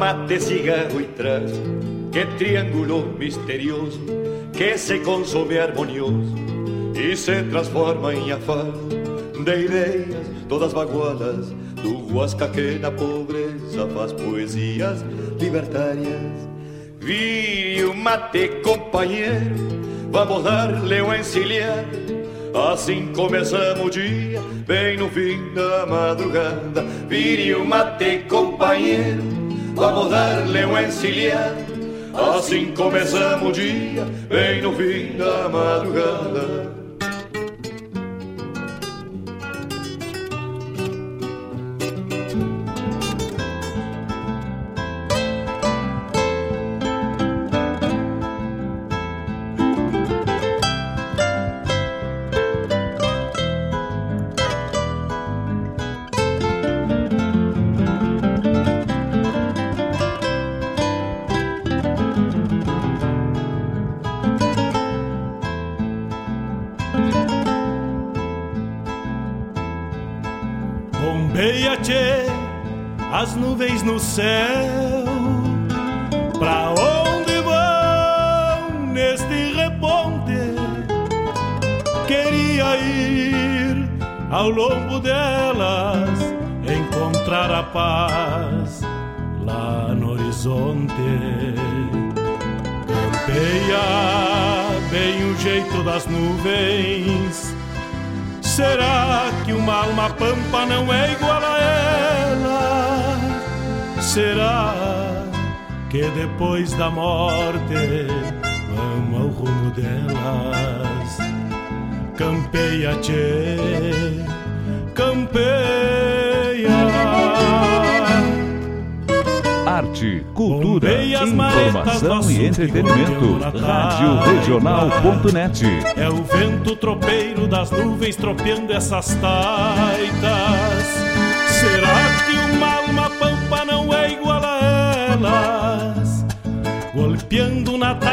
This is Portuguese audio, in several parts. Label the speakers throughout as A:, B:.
A: mate, cigarro e trago, que triângulo misterioso que se consome harmonioso e se transforma em afã de ideias todas bagualas do Huasca que na pobreza faz poesias libertárias. Vire o mate, companheiro, vamos dar-lhe um encilhar. Assim começamos o dia, bem no fim da madrugada. Vire o mate, companheiro, vamos dar-lhe um encilhar. Assim começamos o dia, bem no fim da madrugada.
B: Depois da morte vamos ao rumo delas? Campeia, tchê, campeia.
C: Arte, cultura, informação e entretenimento. Rádio Regional.net.
B: É o vento tropeiro das nuvens tropeando essas taitas.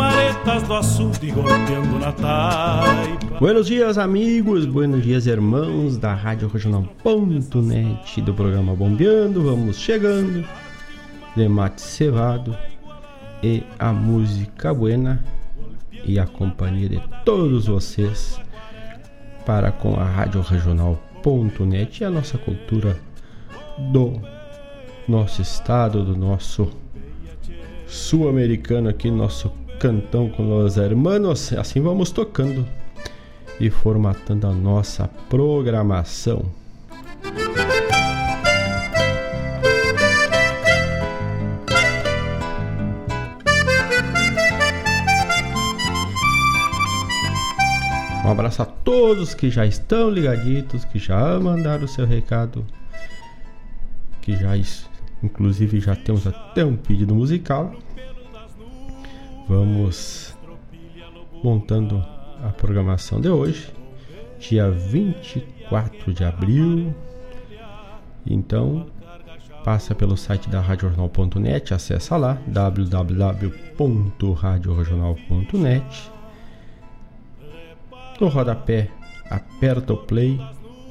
B: Maretas do açude golpeando na taipa.
D: Buenos dias, amigos. Buenos dias, irmãos da Rádio Regional.net do programa Bombeando. Vamos chegando. De mate cevado e a música buena e a companhia de todos vocês para com a Rádio Regional.net e a nossa cultura do nosso estado, do nosso sul-americano aqui, nosso cantão com os hermanos. Assim vamos tocando e formatando a nossa programação. Um abraço a todos que já estão ligaditos, que já mandaram o seu recado, que já Inclusive já temos até um pedido musical. Vamos montando a programação de hoje, dia 24 de abril. Então, passa pelo site da radiojornal.net, acessa lá www.radiojornal.net. No rodapé, aperta o play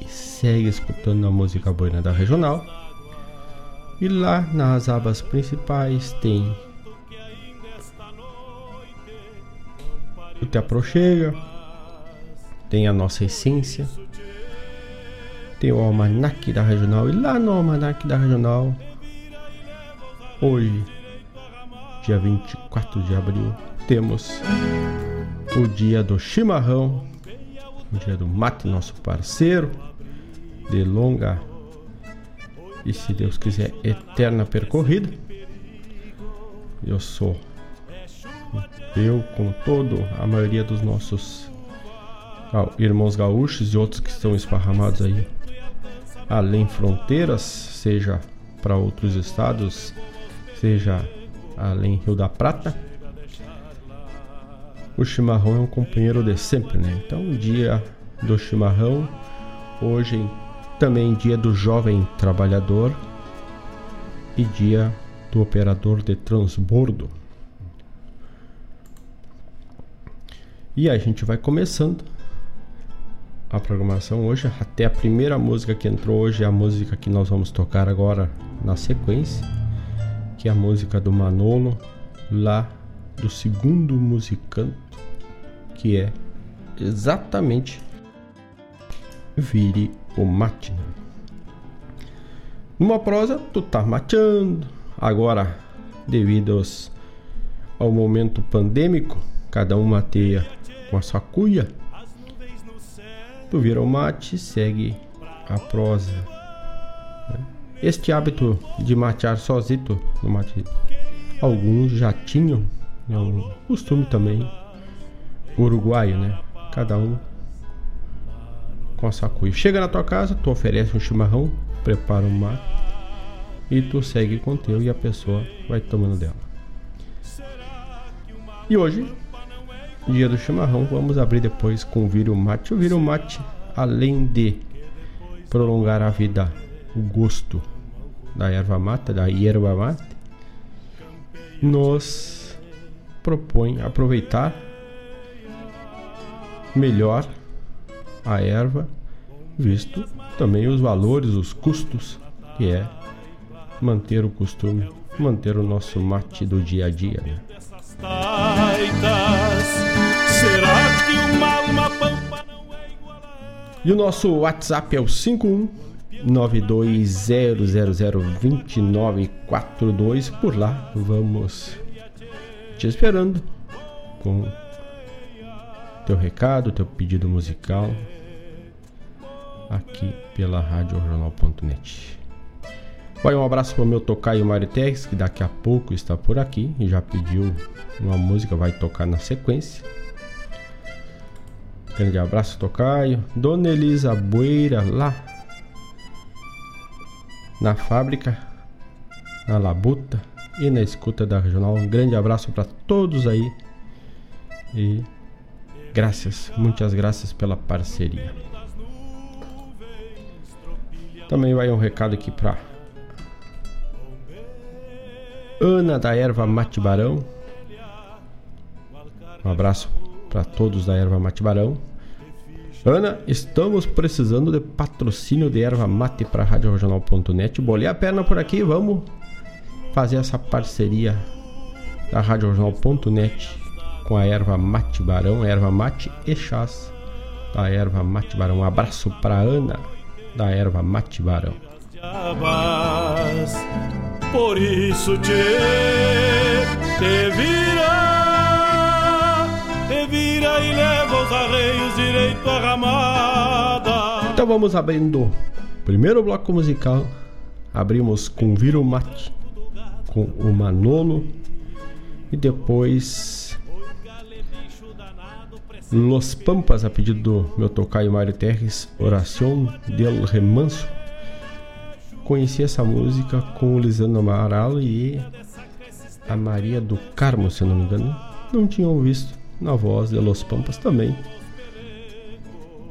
D: e segue escutando a música boina da regional. E lá nas abas principais tem o Te Aproxega, tem a nossa essência, tem o Almanac da Regional. E lá no Almanac da Regional, hoje, dia 24 de abril, temos o dia do chimarrão, o dia do mate, nosso parceiro de longa e, se Deus quiser, eterna percorrida. Eu sou, eu, como todo, a maioria dos nossos irmãos gaúchos e outros que estão esparramados aí além fronteiras, seja para outros estados, seja além Rio da Prata. O chimarrão é um companheiro de sempre, né? Então, dia do chimarrão, hoje também dia do jovem trabalhador e dia do operador de transbordo. E a gente vai começando a programação hoje. Até a primeira música que entrou hoje é a música que nós vamos tocar agora na sequência, que é a música do Manolo, lá do segundo musicanto, que é exatamente Vire o mate. Né? Numa prosa, tu tá mateando. Agora, devido aos, ao momento pandêmico, cada um mateia com a sua cuia. Tu vira o mate segue a prosa. Né? Este hábito de matear sozinho no mate, alguns já tinham, é um costume também uruguaio, né? Cada um com a sacuia. Chega na tua casa, tu oferece um chimarrão, prepara um mate e tu segue com teu e a pessoa vai tomando dela. E hoje, dia do chimarrão, vamos abrir depois com o viro mate. O viro mate, além de prolongar a vida, o gosto da erva mata, da erva mate, nos propõe aproveitar melhor a erva, visto também os valores, os custos, que é manter o costume, manter o nosso mate do dia a dia. Né? E o nosso WhatsApp é o 51 920002942 por lá vamos te esperando com teu recado, teu pedido musical aqui pela Regional.net. Vai um abraço para o meu tocaio Maritex, que daqui a pouco está por aqui e já pediu uma música, vai tocar na sequência. Grande abraço, tocaio. Dona Elisa Boeira, lá na fábrica, na labuta e na escuta da regional. Um grande abraço para todos aí e graças, muitas graças pela parceria. Também vai um recado aqui para Ana da Erva Mate Barão. Um abraço para todos da Erva Mate Barão. Ana, estamos precisando de patrocínio de erva mate para radioregional.net. Bolei a perna por aqui, vamos fazer essa parceria da radioregional.net com a erva mate barão, erva mate e chás da erva mate barão. Um abraço para Ana da erva mate barão.
B: Por isso te, te vira e leva os arreios direito à ramada.
D: Então vamos abrindo primeiro bloco musical. Abrimos com Viro Mate, com o Manolo e depois Los Pampas, a pedido do meu tocaio Mário Terres, Oração del Remanso conheci essa música com o Lisandro Amaral e a Maria do Carmo, se não me engano. Não tinham visto na voz de Los Pampas também.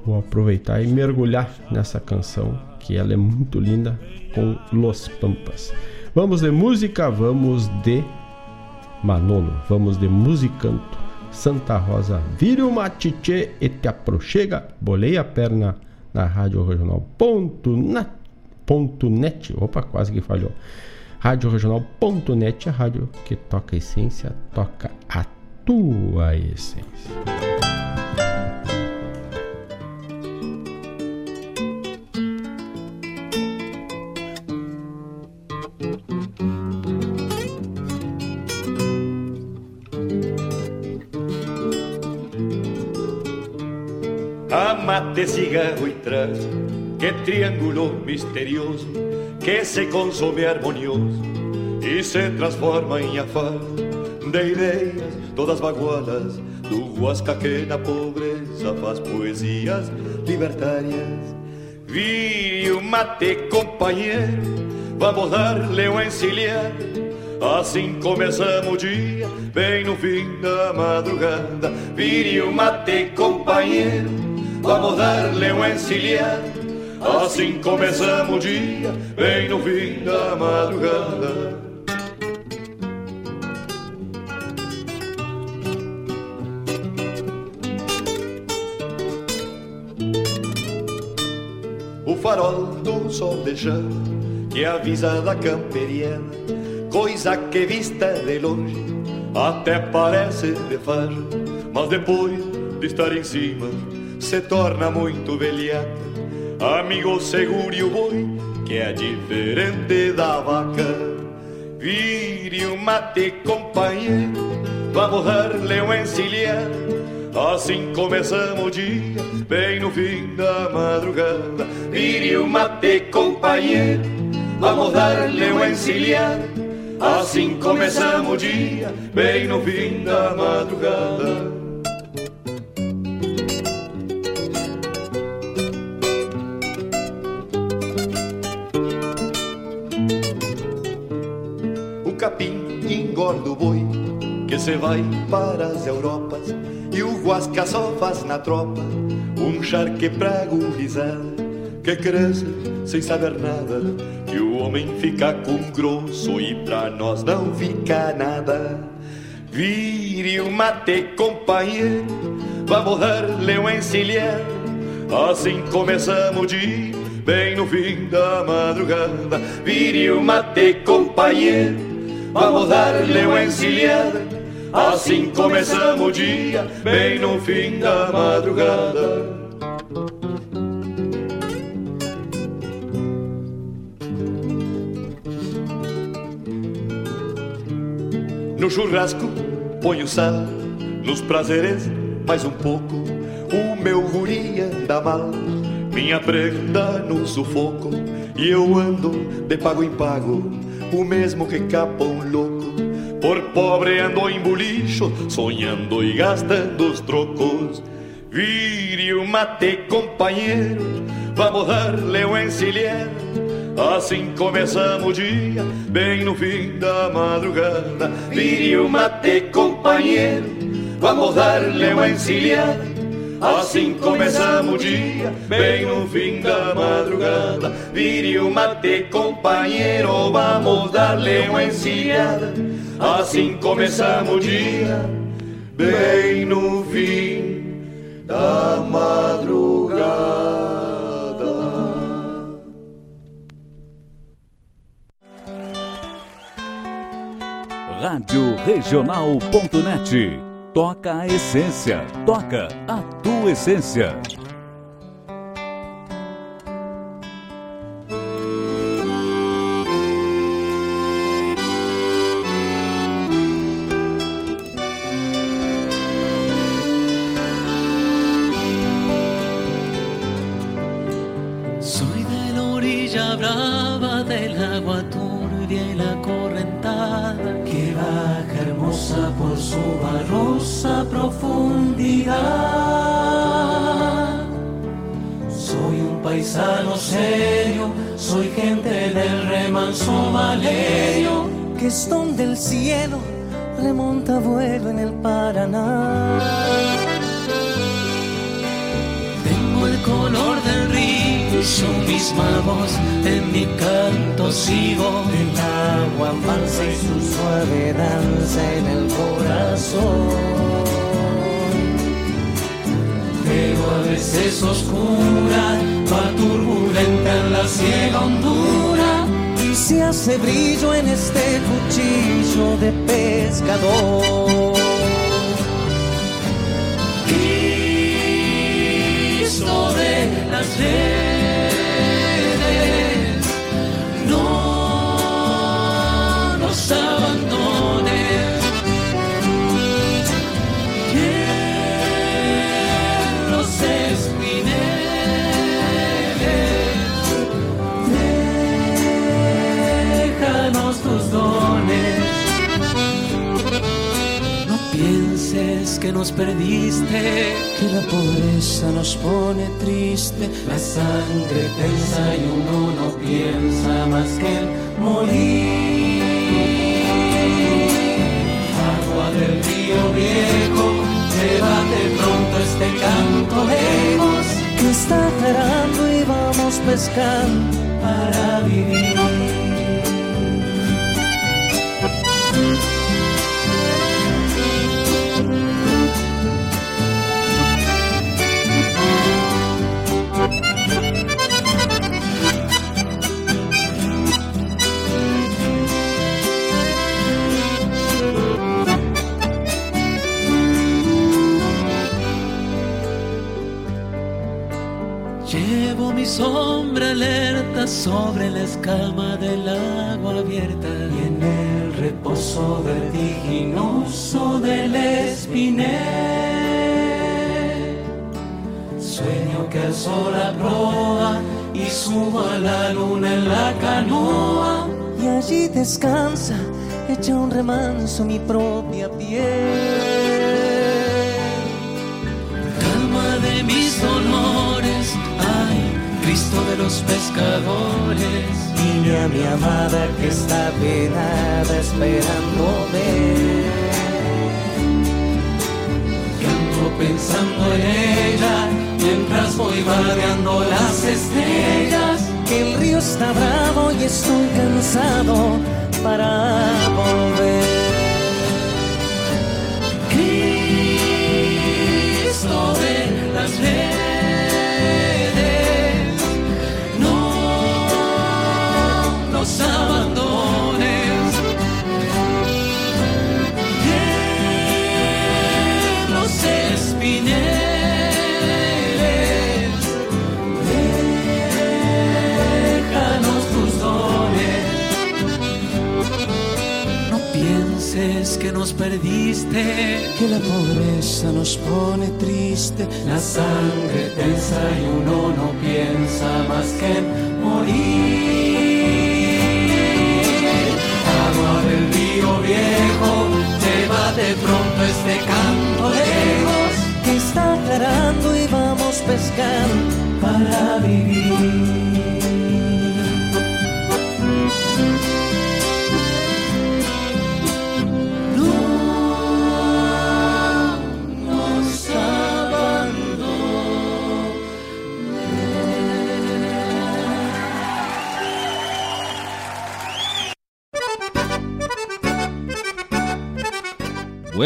D: Vou aproveitar e mergulhar nessa canção, que ela é muito linda, com Los Pampas. Vamos de música, vamos de Manolo, vamos de musicanto. Santa Rosa, vire o matiche e te aproxega, bolei a perna na rádio regional. Ponto na radioregional.net. Opa, quase que falhou. Radioregional.net, a rádio que toca a essência, toca a tua essência.
A: Amate cigarro e traz que triângulo misterioso que se consome harmonioso e se transforma em afar de ideias todas bagualas do Huasca que na pobreza faz poesias libertárias. Vire o mate, companheiro, vamos dar-lhe um encilhar. Assim começamos o dia, bem no fim da madrugada. Vire o mate, companheiro, vamos dar-lhe um encilhar. Assim começamos o dia, bem no fim da madrugada. Do sol de chão que avisa da camperiana, coisa que vista de longe até parece de farra, mas depois de estar em cima se torna muito velhata amigo seguro e o boi, que é diferente da vaca. Vire o mate, companheiro, vamos dar-lhe um encilhar. Assim começamos o dia, bem no fim da madrugada. Vire o mate, companheiro, vamos dar-lhe um encilhar. Assim começamos o dia, bem no fim da madrugada. engorda o boi que se vai para as Europas e o guasca só faz na tropa um charque prago risada que cresce sem saber nada que o homem fica com grosso e pra nós não fica nada. Vire o mate, companheiro, vamos dar-lhe um encilhar. Assim começamos dia, bem no fim da madrugada. Vire o mate, companheiro vamos dar-lhe uma encilhada. Assim começamos o dia, bem no fim da madrugada. No churrasco, ponho sal, nos prazeres, mais um pouco. O meu guri anda mal, minha prenda no sufoco. E eu ando de pago em pago, o mesmo que capa um louco. Por pobre ando em bolicho, sonhando e gastando os trocos. Vire o mate, companheiro, vamos dar-lhe um encilhar. Assim começamos o dia, bem no fim da madrugada. Vire o mate, companheiro, vamos dar-lhe uma encilhada. Assim começamos o dia, bem no fim da madrugada. Vire o mate, companheiro, vamos dar-lhe uma encilhada. Assim começamos o dia, bem no fim da madrugada.
C: Rádio Regional.net. Toca a essência. Toca a tua essência.
E: ese
F: brillo en este cuchillo de pescador.
C: Cristo de las Nazaret.
F: nos pone triste.
C: La sangre tensa y uno no piensa más
E: que
C: el morir. Agua del río viejo, llévate pronto este canto lejos.
F: Que está cerrando y vamos pescando
C: para vivir.
F: remanso mi propia piel.
C: Calma de mis dolores, ay, Cristo de los pescadores.
F: Niña mi amada que está penada esperándome.
C: Canto pensando en ella, mientras voy vadeando las estrellas.
F: Que el río está bravo y estoy cansado para volver.
C: Que
E: nos perdiste,
F: que la pobreza nos pone triste,
E: la sangre tensa y uno no piensa más que en morir. Agua del río viejo, lleva de pronto este canto lejos,
F: que está aclarando y vamos pescando
E: para vivir.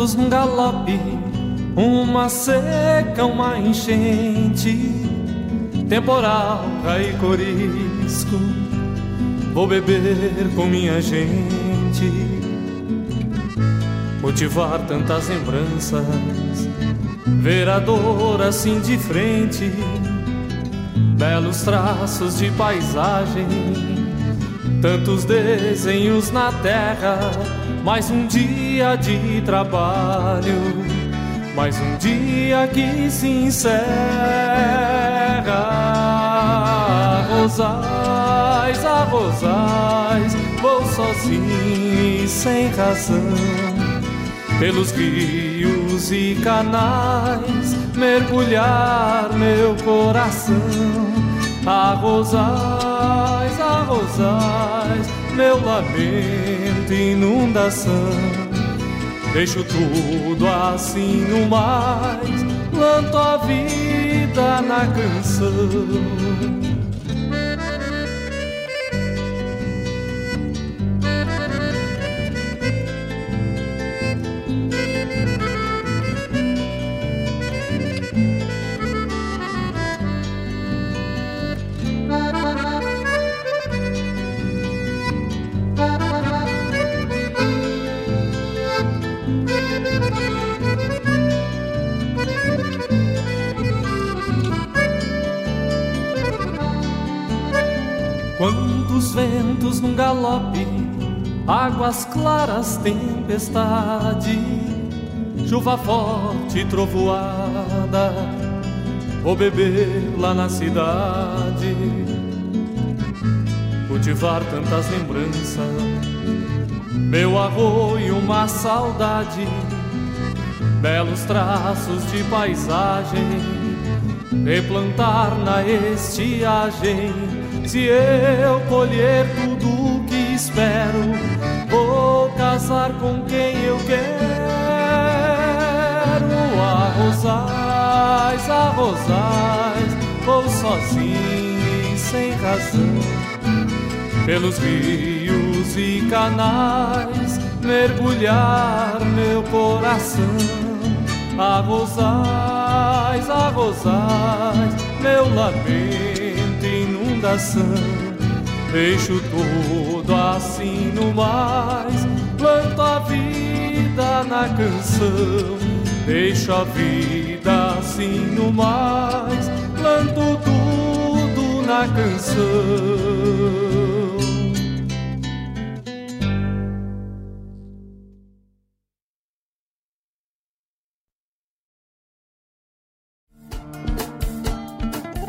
G: Ventos num galope, uma seca, uma enchente, temporal, raiz corisco. Vou beber com minha gente, cultivar tantas lembranças, ver a dor assim de frente, belos traços de paisagem, tantos desenhos na terra mais um dia de trabalho, mais um dia que se encerra. Rosais, a vou sozinho sem razão, pelos rios e canais, mergulhar meu coração. A rosais, a meu lamento, inundação. Deixo tudo assim no mais, planto a vida na canção. Águas claras, tempestade, chuva forte, trovoada, vou beber lá na cidade, cultivar tantas lembranças, meu arroio, uma saudade, belos traços de paisagem, replantar na estiagem se eu colher tudo o que espero, casar com quem eu quero. Arrozais, arrozais, vou sozinho e sem razão. Pelos rios e canais, mergulhar meu coração. Arrozais, arrozais, meu lamento inundação. Deixo tudo assim no mais, planto a vida na canção. Deixo a vida assim no mais, planto tudo na canção.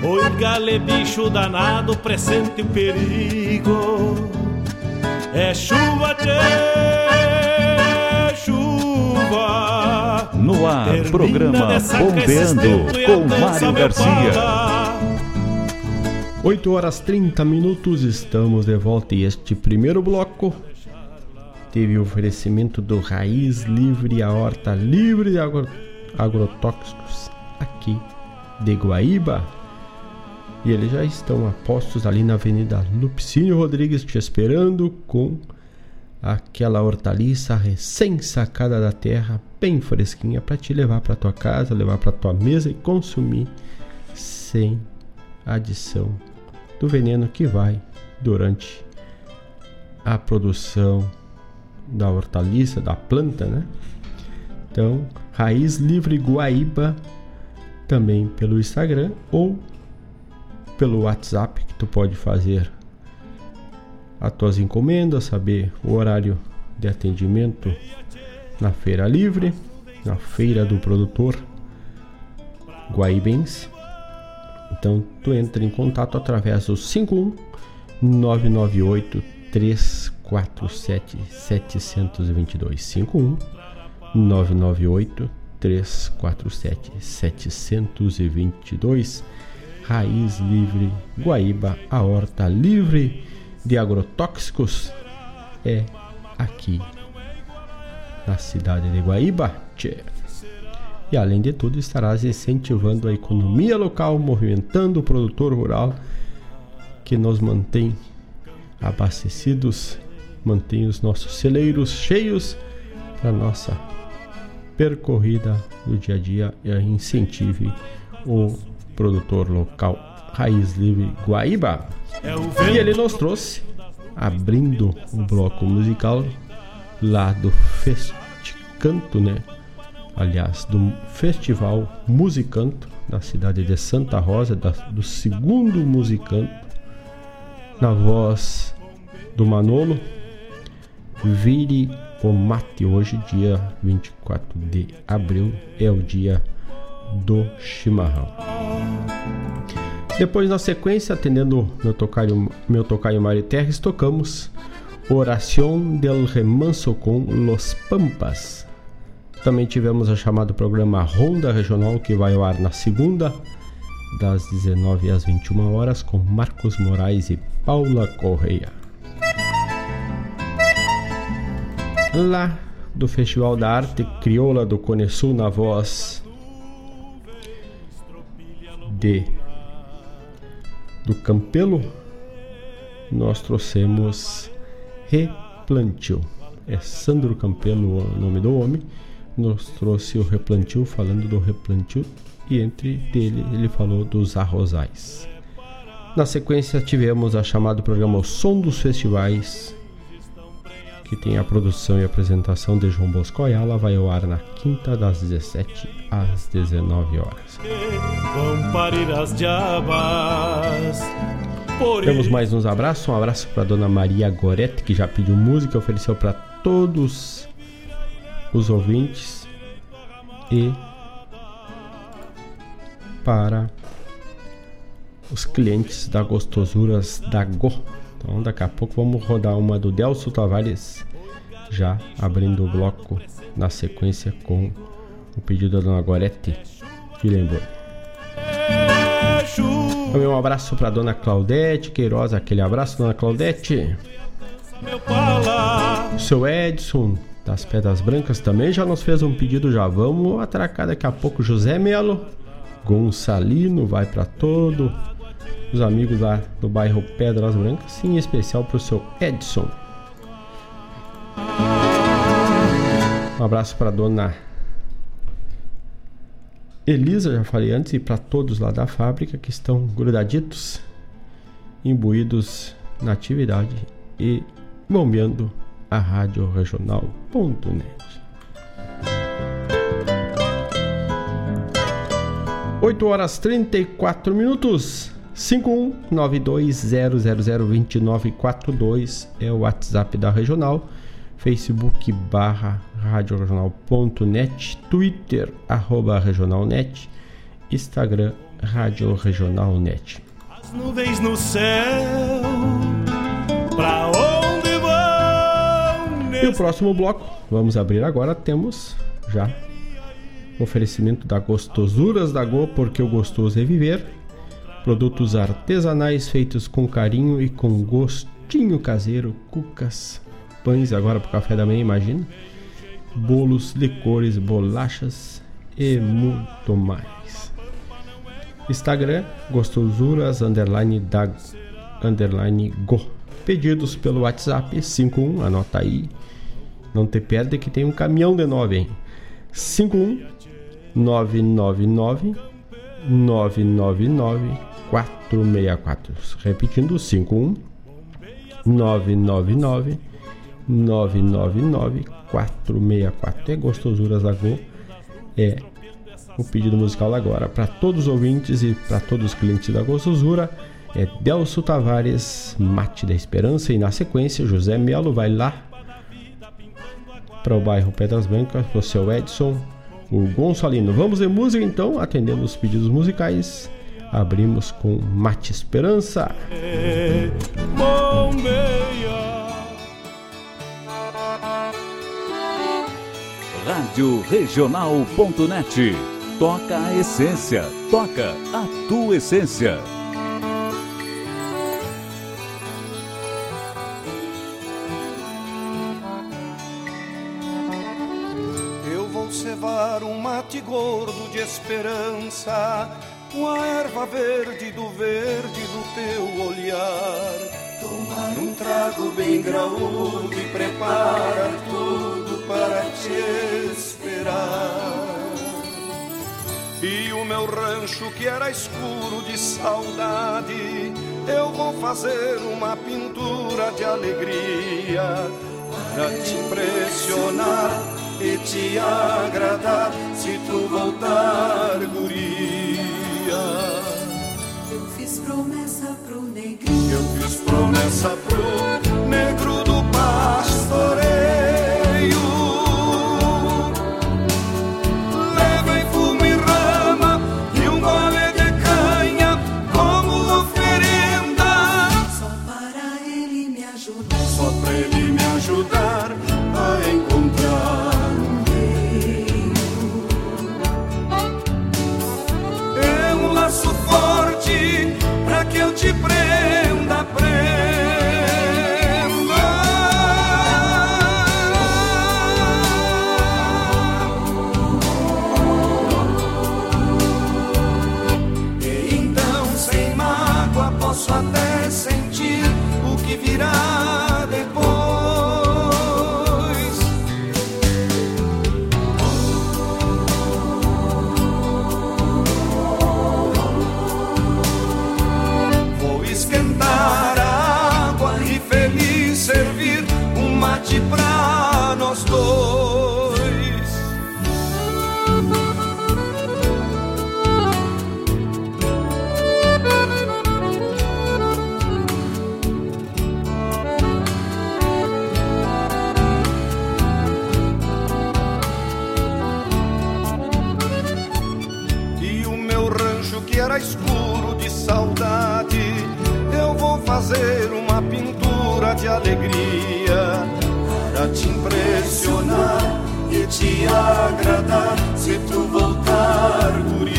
B: Oi, gale, bicho danado, presente o perigo. É chuva, tchê, chuva.
H: No ar, Termina programa Bombeando com Mário Garcia.
D: 8 horas 30 minutos, estamos de volta e este primeiro bloco teve o oferecimento do Raiz Livre, a horta livre de agro, agrotóxicos aqui de Guaíba. E eles já estão a postos ali na Avenida Lupicínio Rodrigues te esperando com aquela hortaliça recém-sacada da terra, bem fresquinha para te levar para tua casa, levar para tua mesa e consumir sem adição do veneno que vai durante a produção da hortaliça, da planta, né? Então, Raiz Livre Guaíba também pelo Instagram ou pelo WhatsApp que tu pode fazer as tuas encomendas, saber o horário de atendimento na Feira Livre, na Feira do Produtor Guaibense. Então tu entra em contato através do 51 998 347 722 51 998 347 722 Raiz Livre Guaíba, a horta livre de agrotóxicos é aqui na cidade de Guaíba. Tchê. E além de tudo, estarás incentivando a economia local, movimentando o produtor rural que nos mantém abastecidos, mantém os nossos celeiros cheios para nossa percorrida do dia a dia e incentive o produtor local Raiz Livre Guaíba. É e ele nos trouxe, abrindo o bloco musical lá do Festicanto, né? Aliás, do Festival Musicanto da cidade de Santa Rosa, da, do segundo Musicanto, na voz do Manolo, Vire o Mate. Hoje, dia 24 de abril, é o dia do chimarrão. Depois, na sequência, atendendo meu tocaio, meu tocaio Mário Terres, tocamos Oração del Remanso com Los Pampas. Também tivemos a chamada programa Ronda Regional, que vai ao ar na segunda, das 19 às 21 horas, com Marcos Moraes e Paula Correia. Lá do Festival da Arte Crioula do Cone Sul, na voz de do Campelo, nós trouxemos replantio. É Sandro Campelo o nome do homem. Nos trouxe o replantio, falando do replantio, e entre dele ele falou dos arrozais. Na sequência tivemos a chamada programa O Som dos Festivais, que tem a produção e apresentação de João Bosco Ayala, vai ao ar na quinta das 17 às 19 horas. Temos mais uns abraços. Um abraço para dona Maria Goretti, que já pediu música, ofereceu para todos os ouvintes e para os clientes da Gostosuras da Go então daqui a pouco vamos rodar uma do Delcio Tavares, já abrindo o bloco na sequência com o pedido da Dona Gorete, que lembrou. Também um abraço para Dona Claudete Queiroz, aquele abraço, Dona Claudete. O seu Edson, das Pedras Brancas, também já nos fez um pedido, já vamos atracar daqui a pouco. José Melo, Gonçalino, vai para todo os amigos lá do bairro Pedras Brancas, em especial para o seu Edson. Um abraço para dona Elisa, já falei antes, e para todos lá da fábrica que estão grudaditos, imbuídos na atividade e bombeando a rádio regional.net. 8 horas 34 minutos. 51920002942 é o WhatsApp da Regional, Facebook barra radioregional.net, Twitter arroba regionalnet, Instagram Rádio Regionalnet. As nuvens no céu, pra onde vão? E o próximo bloco, vamos abrir agora, temos já oferecimento da Gostosuras da Go, porque o gostoso é viver Produtos artesanais feitos com carinho e com gostinho caseiro, cucas, pães agora para o café da manhã, imagina. Bolos, licores, bolachas e muito mais. Instagram gostosuras underline da underline go. Pedidos pelo WhatsApp 51, anota aí. Não te perde que tem um caminhão de 9, hein? 51 999 999 464. Repetindo, 51 999 999 464. É Gostosuras Lagoa. É o pedido musical agora para todos os ouvintes e para todos os clientes da Gostosura. É Delso Tavares, Mate da Esperança. E na sequência, José Melo vai lá para o bairro Pedras Brancas, para o seu Edson, o Gonçalino. Vamos de música então, atendendo os pedidos musicais. Abrimos com Mate Esperança.
H: Rádio Regional.net. Toca a essência, toca a tua essência.
I: mate gordo de esperança, com a erva verde do verde do teu olhar. Tomar um trago bem graúdo e preparar tudo para te esperar. E o meu rancho que era escuro de saudade, eu vou fazer uma pintura de alegria para te impressionar e te agradar se tu voltar, guria.
J: Promessa pro negrinho.
I: Eu fiz promessa pro negro do pastoreio. Alegria para te impressionar e te agradar se tu voltar, guria.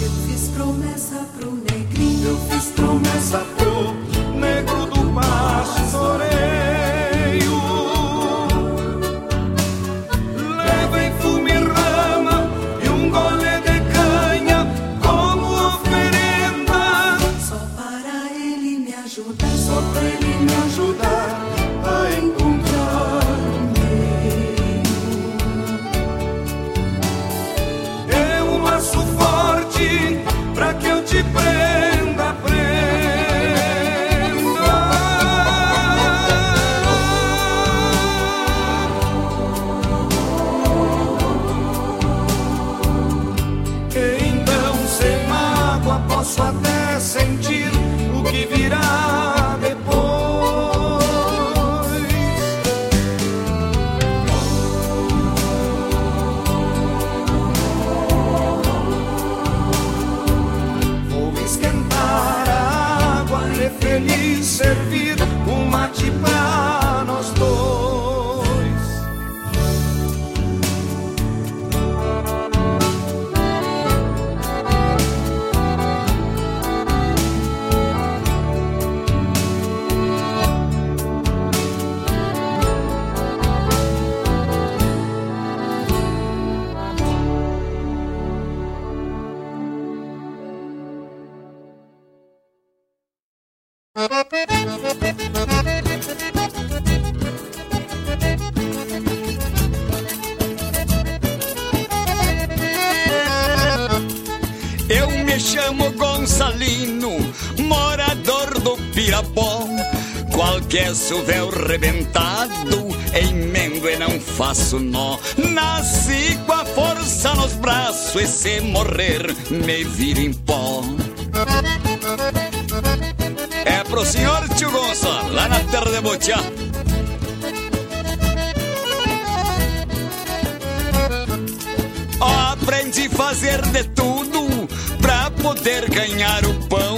J: Eu fiz promessa pro negrinho.
I: Eu fiz promessa pro esqueço o
K: véu rebentado, emendo e não faço nó. Nasci com a força nos braços e se morrer me viro em pó. É pro senhor tio Gonça, lá na terra de Botiá. Oh, aprendi fazer de tudo pra poder ganhar o pão.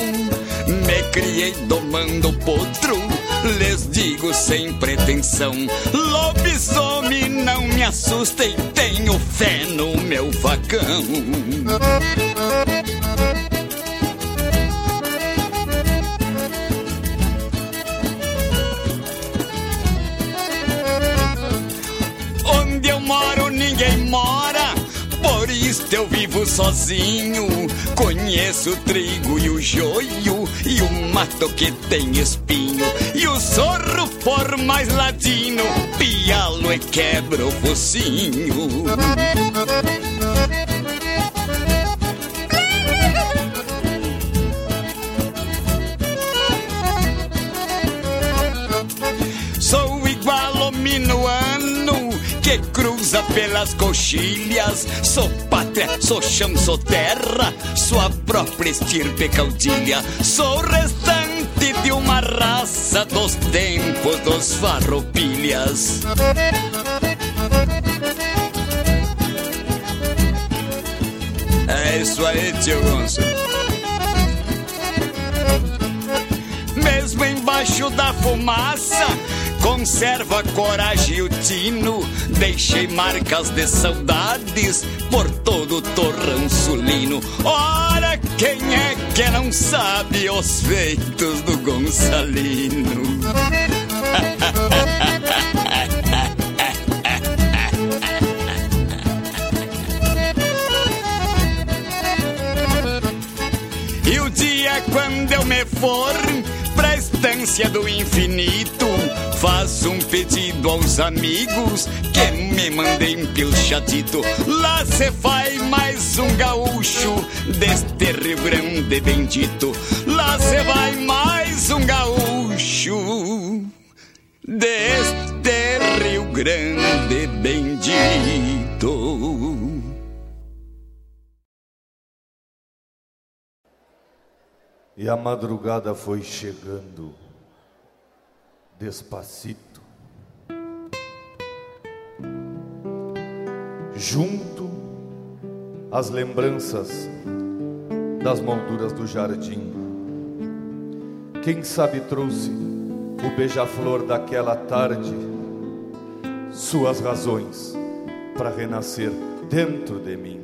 K: Me criei domando potro lhes digo sem pretensão. Lobisomem não me assusta e tenho fé no meu facão. Onde eu moro ninguém mora, por isso eu vivo sozinho. Conheço o trigo e o joio, e o mato que tem espinho. O sorro por mais ladino, pialo e quebra o focinho. Sou igual ao minuano que cruza pelas coxilhas. Sou pátria, sou chão, sou terra, sou a própria estirpe caudilha. Sou restante de uma raça dos tempos dos farroupilhas. É isso aí, tio Gonço. Mesmo embaixo da fumaça, conserva a coragem e o tino. Deixei marcas de saudades por todo o torrão sulino. Ora, quem é que não sabe os feitos do Gonçalino? E o dia quando eu me for pra estância do infinito, faço um pedido aos amigos que me mandem pilchatito. Lá se faz mais um gaúcho deste Rio Grande bendito. Lá se vai mais um gaúcho deste Rio Grande bendito.
A: E a madrugada foi chegando, despacito, junto às lembranças das molduras do jardim. Quem sabe trouxe o beija-flor daquela tarde, suas razões para renascer dentro de mim.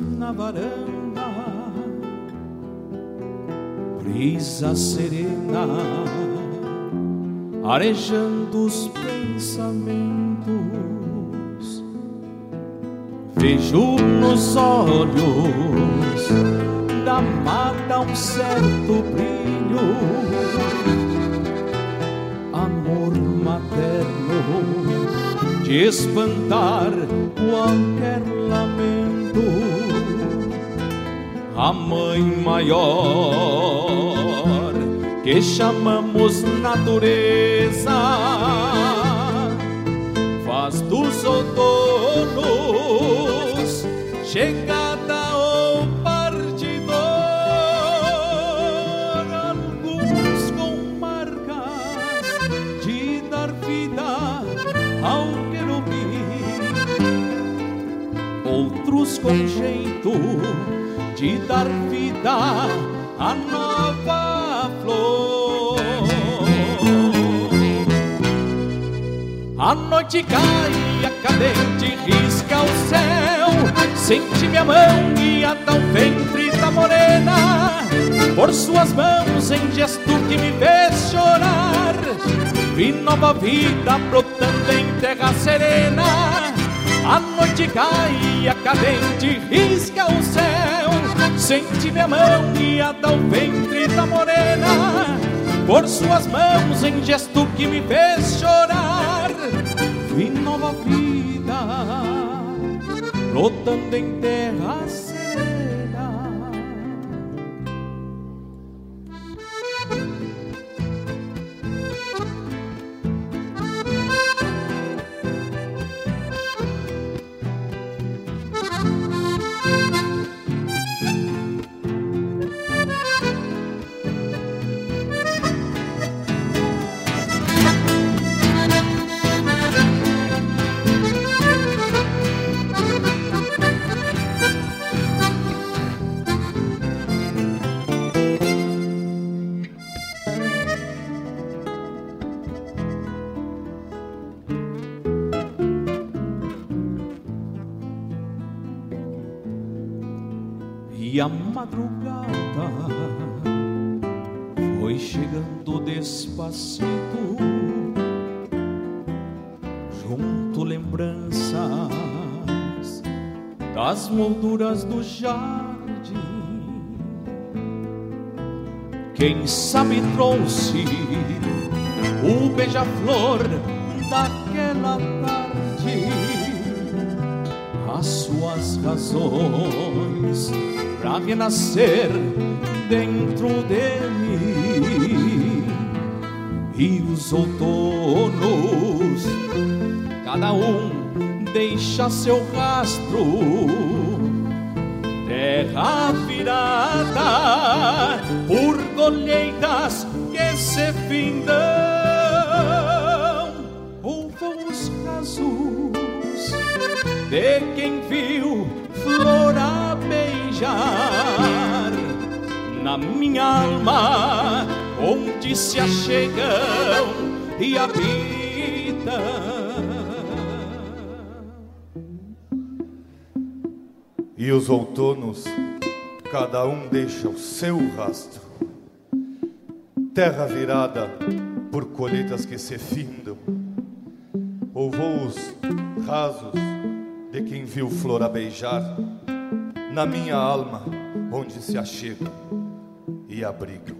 G: Na varanda, brisa serena, arejando os pensamentos. Vejo nos olhos da mata um certo brilho amor materno de espantar qualquer lamento. A mãe maior que chamamos natureza. Faz dos outonos chegada ou partidor, alguns com marcas de dar vida ao querubim, outros com jeito de dar vida à nova flor. A noite cai, a cadente risca o céu. Sente minha mão guiada ao ventre da morena. Por suas mãos em gesto que me fez chorar. Vi nova vida brotando em terra serena. A noite cai, a cadente risca o céu. Sente minha mão guiada ao ventre da morena. Por suas mãos em gesto que me fez chorar vi nova vida brotando em terra madrugada foi chegando despacito, junto lembranças das molduras do jardim. Quem sabe trouxe o beija-flor daquela tarde, as suas razões pra renascer dentro de mim. E os outonos, cada um deixa seu rastro, terra virada por colheitas que se findam. Ou vão os casos de quem viu beijar na minha alma, onde se achegam e habitam.
A: E os outonos, cada um deixa o seu rastro. Terra virada por colheitas que se findam, ou voos rasos de quem viu flor a beijar, na minha alma, onde se achegam e abrigam.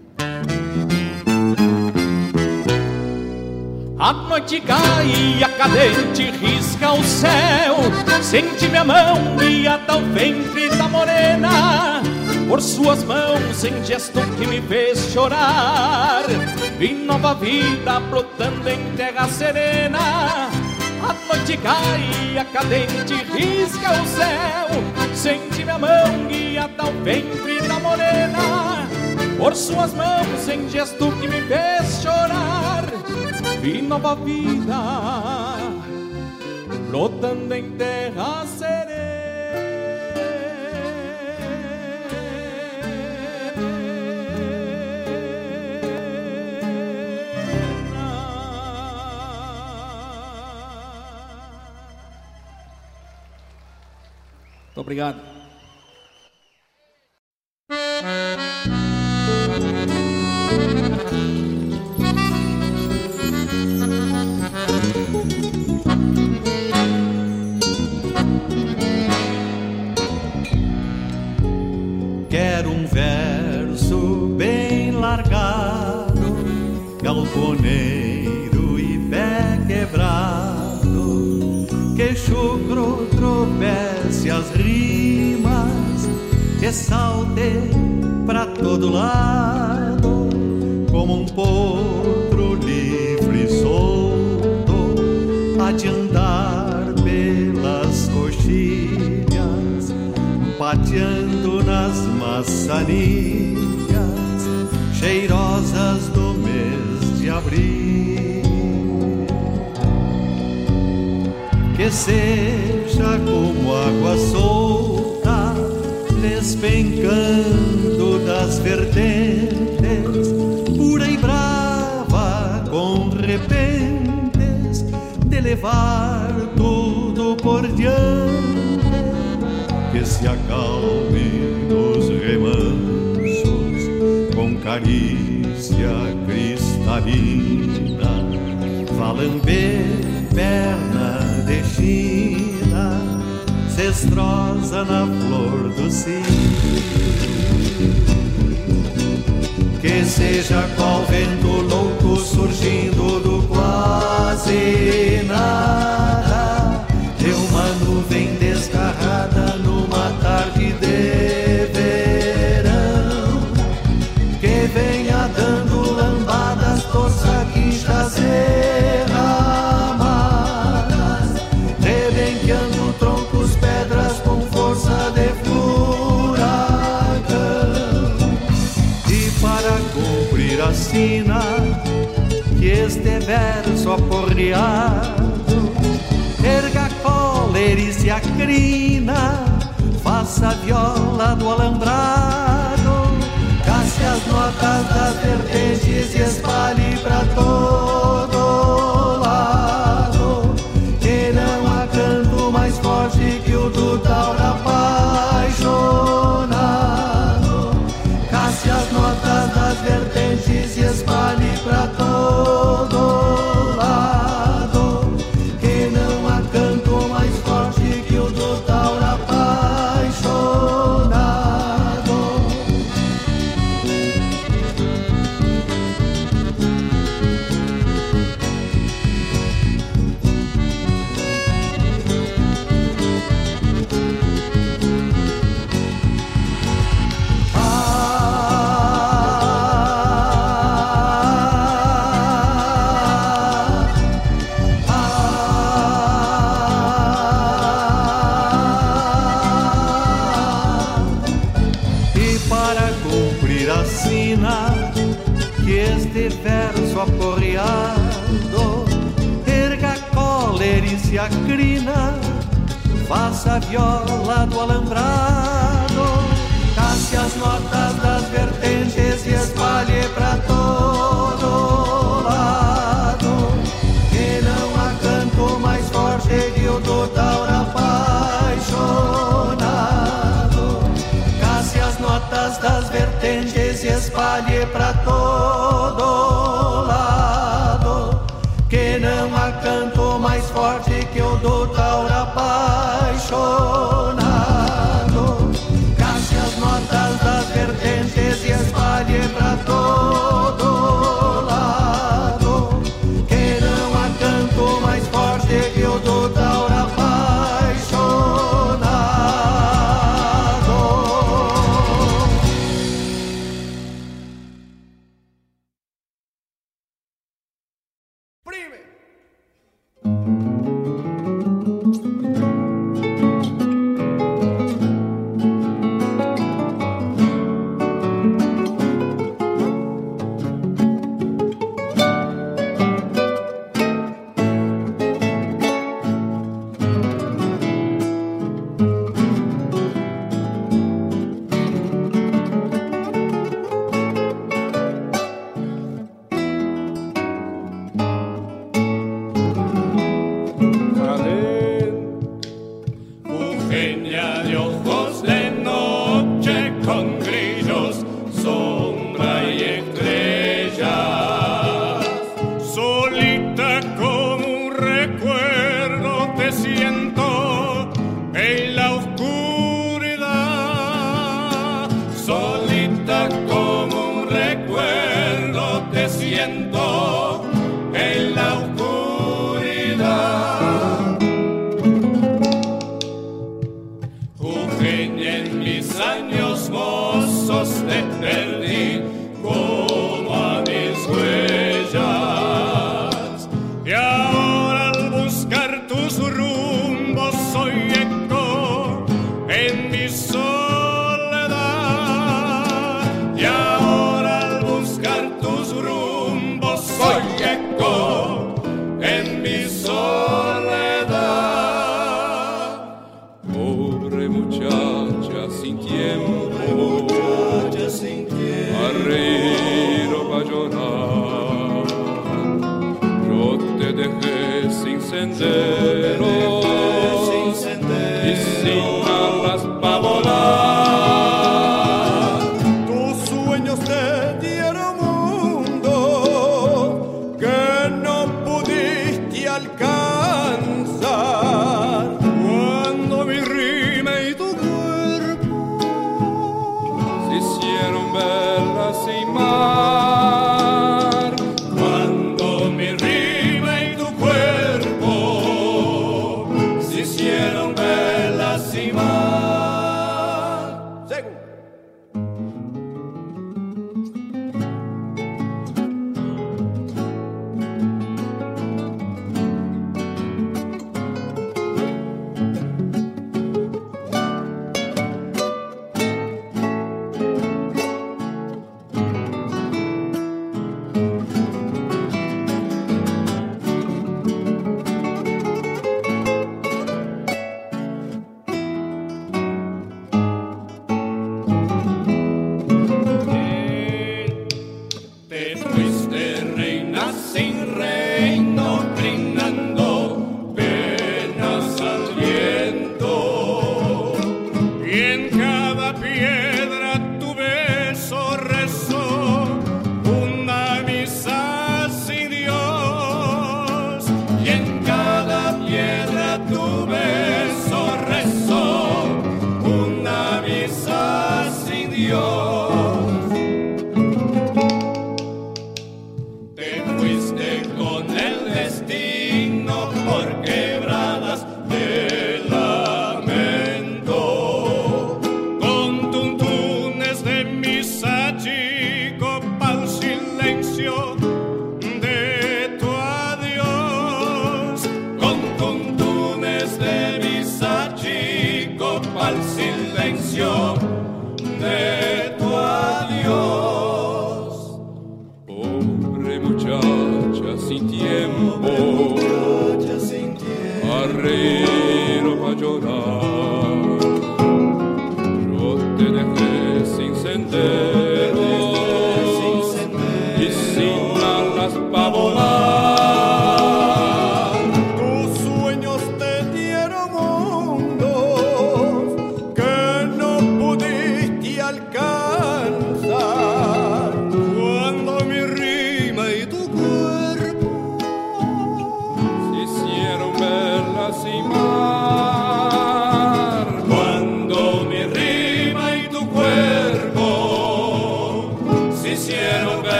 G: A noite cai, a cadente risca o céu. Sente minha mão e a tal ventre da morena. Por suas mãos, em gesto que me fez chorar. Vi nova vida brotando em terra serena. A noite cai, a cadente risca o céu. Sente minha mão e a tal ventre da morena. Por suas mãos, em gesto que me fez chorar vi nova vida brotando em terra Muito obrigado.
L: Quero um verso bem largado, galponeiro e pé quebrado, que chucro tropece as rimas, que salte pra todo lado, como um potro livre e solto, a de andar pelas coxilhas, pateando nas maçanias cheirosas do mês de abril. Que seja como água solta, despencando das vertentes, pura e brava, com repentes, de levar tudo por diante. Que se acalme nos remansos com carícia cristalina, valamber perna de China, destrosa na flor do cio. Que seja qual vento louco surgindo do quase nada, de uma nuvem desgarrada
E: numa tarde de verão. Que venha dando lambadas, torça que já sei. ensina que este verso aporreado erga a cólera e se acrina, faça a viola do alambrado, casse as notas das vertentes e espalhe para todos.
L: viola
M: do alambrado,
E: casse as notas das vertentes e espalhe pra todo lado. Que não há canto mais forte que o do taura apaixonado. Casse as notas das vertentes e espalhe pra todo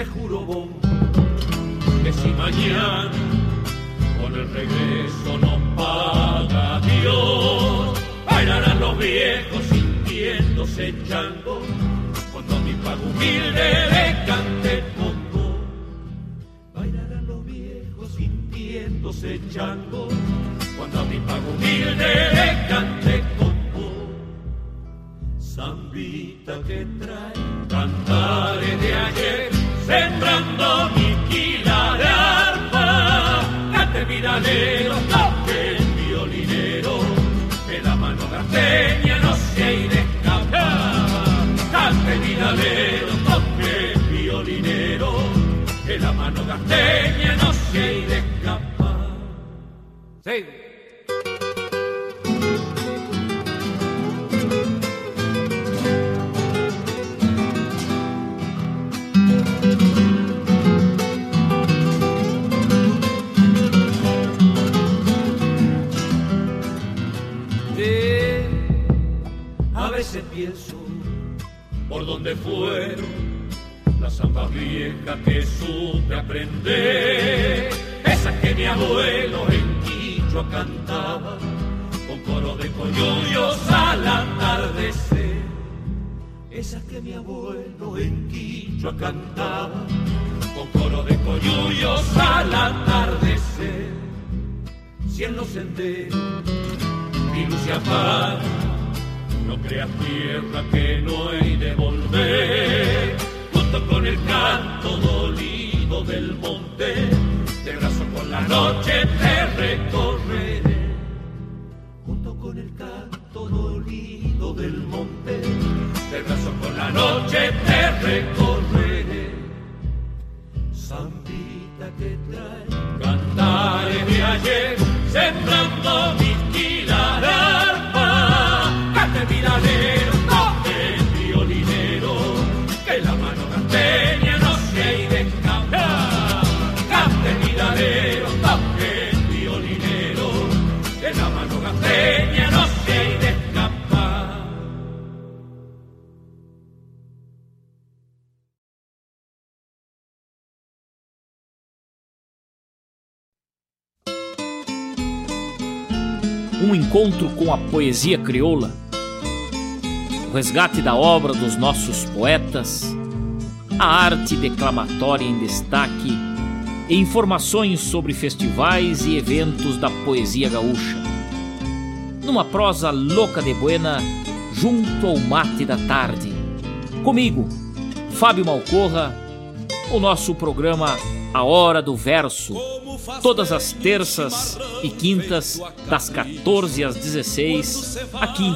E: te juro vos que si mañana con el regreso nos paga Dios, bailarán los viejos sintiéndose chango cuando a mi pago humilde le cante poco. Bailarán los viejos sintiéndose chango cuando a mi pago humilde le cante poco. Zambita que trae cantares de ayer sembrando mi quila de arpa, cante viralero, toque el violinero, de la mano norteña no se ha de escapar, cante viralero, toque el violinero, de la mano norteña no se ha de escapar. Sí. dónde fueron las zambas viejas que supe aprender. Esas que
N: mi abuelo en Quichua cantaba, con coro de coyollos al atardecer. Esas que mi abuelo en Quichua cantaba, con coro de coyollos al atardecer. Si en los senderos, mi Lucia Paz no creas tierra que no hay de volver, junto con el canto dolido del monte, de brazo con la noche te recorreré, junto con el canto dolido del monte, de brazo con la noche te recorreré. Zambita que trae cantares de ayer, sembrando
O: mi costalero, toque el violinero, que la mano
N: norteña no se escapar. Cante miradero, toque el violinero, que la mano norteña no se escapar. Um
P: encontro com a poesia crioula o resgate da obra dos nossos poetas, a arte declamatória em destaque e informações sobre festivais e eventos da poesia gaúcha. Numa prosa louca de buena, junto ao mate da tarde. Comigo, Fábio Malcorra, o nosso programa A Hora do Verso, todas as terças e quintas, das 14 às 16, aqui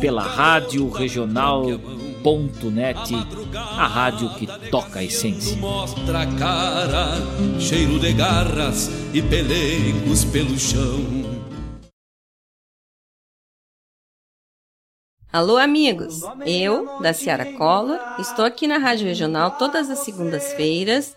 P: pela Rádio Regional.net, a rádio que toca a essência.
Q: Mostra a cara, cheiro de garras e pelegos pelo chão.
R: Alô, amigos! Eu, da Ciara Collor, estou aqui na Rádio Regional todas as segundas-feiras,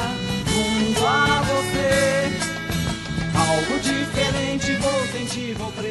E: Diferente vou sentir, vou precisar.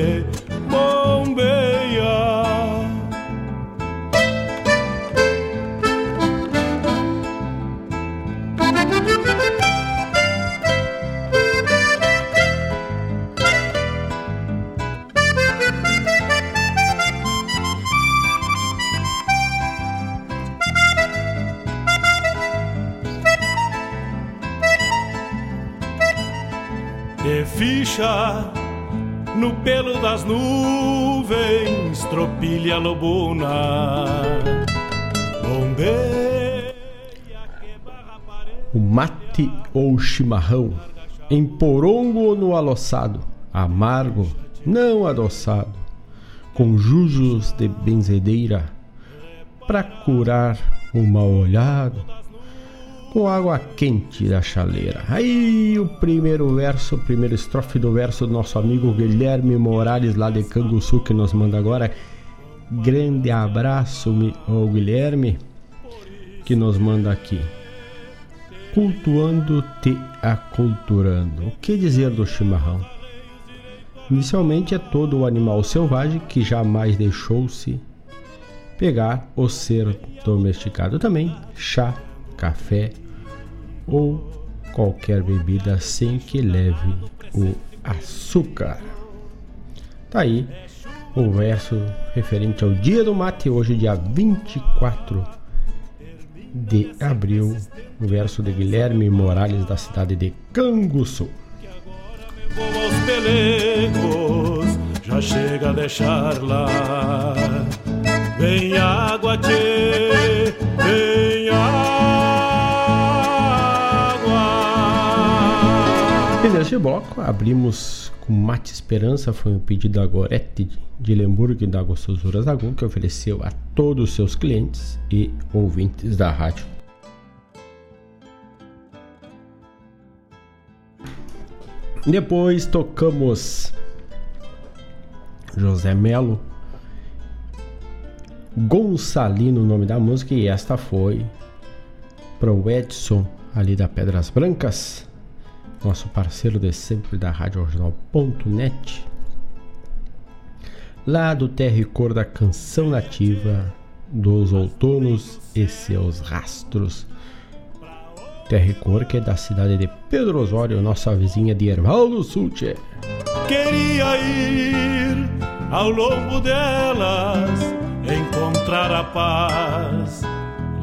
B: de ficha no pelo das nuvens, tropilha lobuna.
D: O mate ou chimarrão, em porongo ou no aloçado, amargo, não adoçado, com jujos de benzedeira, pra curar o mal olhado, com água quente da chaleira. Aí o primeiro verso, o primeiro estrofe do verso do nosso amigo Guilherme Morales, lá de Canguçu, que nos manda agora. Grande abraço ao Guilherme, que nos manda aqui. Cultuando te aculturando. O que dizer do chimarrão? Inicialmente é todo o animal selvagem que jamais deixou-se pegar ou ser domesticado. Também chá, café ou qualquer bebida sem que leve o açúcar. Tá aí o verso referente ao dia do mate, hoje, dia 24 de abril, o verso de Guilherme Morales, da cidade de Canguçu.
B: Já chega a deixar lá. Vem água, tchê, vem
D: E neste bloco abrimos com Mate Esperança, foi um pedido da Gorete de Lemburgo e da Gostosuras Agu, que ofereceu a todos os seus clientes e ouvintes da rádio. Depois tocamos José Melo, Gonçalino, o nome da música, e esta foi para o Edson, ali da Pedras Brancas, nosso parceiro de sempre da Rádio Original.net, lá do terra e cor da canção nativa dos outonos e seus rastros. Terra e cor que é da cidade de Pedro Osório, nossa vizinha de Erval do Sul. Tchê.
B: Queria ir ao longo delas, encontrar a paz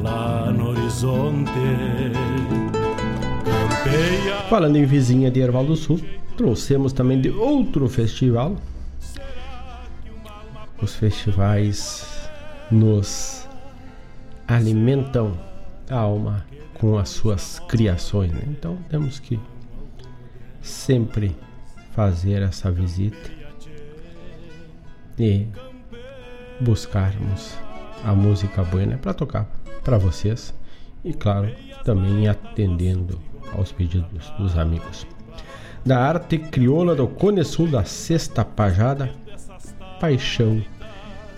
B: lá no horizonte.
D: Falando em vizinha de Erval do Sul, trouxemos também de outro festival. Os festivais nos alimentam a alma com as suas criações. Né? Então temos que sempre fazer essa visita e buscarmos a música boa para tocar para vocês e claro também atendendo aos pedidos dos amigos. Da arte crioula do Cone Sul da Sexta Pajada, Paixão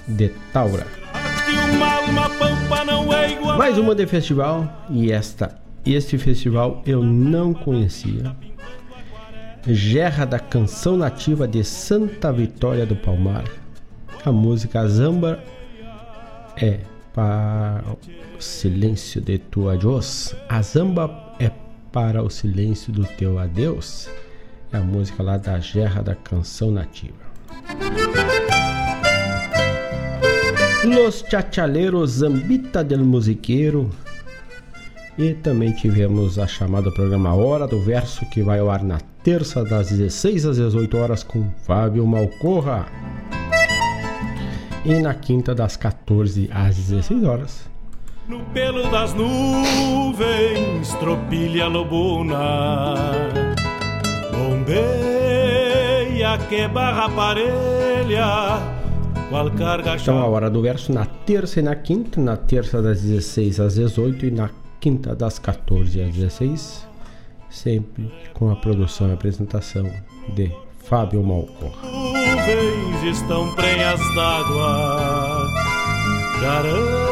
D: de Taura. Mais uma de festival e esta este festival eu não conhecia. Gerra da Canção Nativa de Santa Vitória do Palmar. A música Zamba é para o silêncio de tu adiós. A Zamba para o silêncio do teu adeus. É a música lá da Gerra da Canção Nativa. Los Chachaleros Zambita del Musiqueiro. E também tivemos a chamada programa Hora do Verso, que vai ao ar na terça, das 16 às 18 horas, com Fábio Malcorra. E na quinta, das 14 às 16 horas.
B: No pelo das nuvens, tropilha lobuna. Bombeia que barra parelha
D: então a hora do verso na terça e na quinta, na terça das 16 às 18 e na quinta das 14 às 16, sempre com a produção e apresentação de Fábio Malcor.
B: Nuvens estão prenhas d'água, garanto.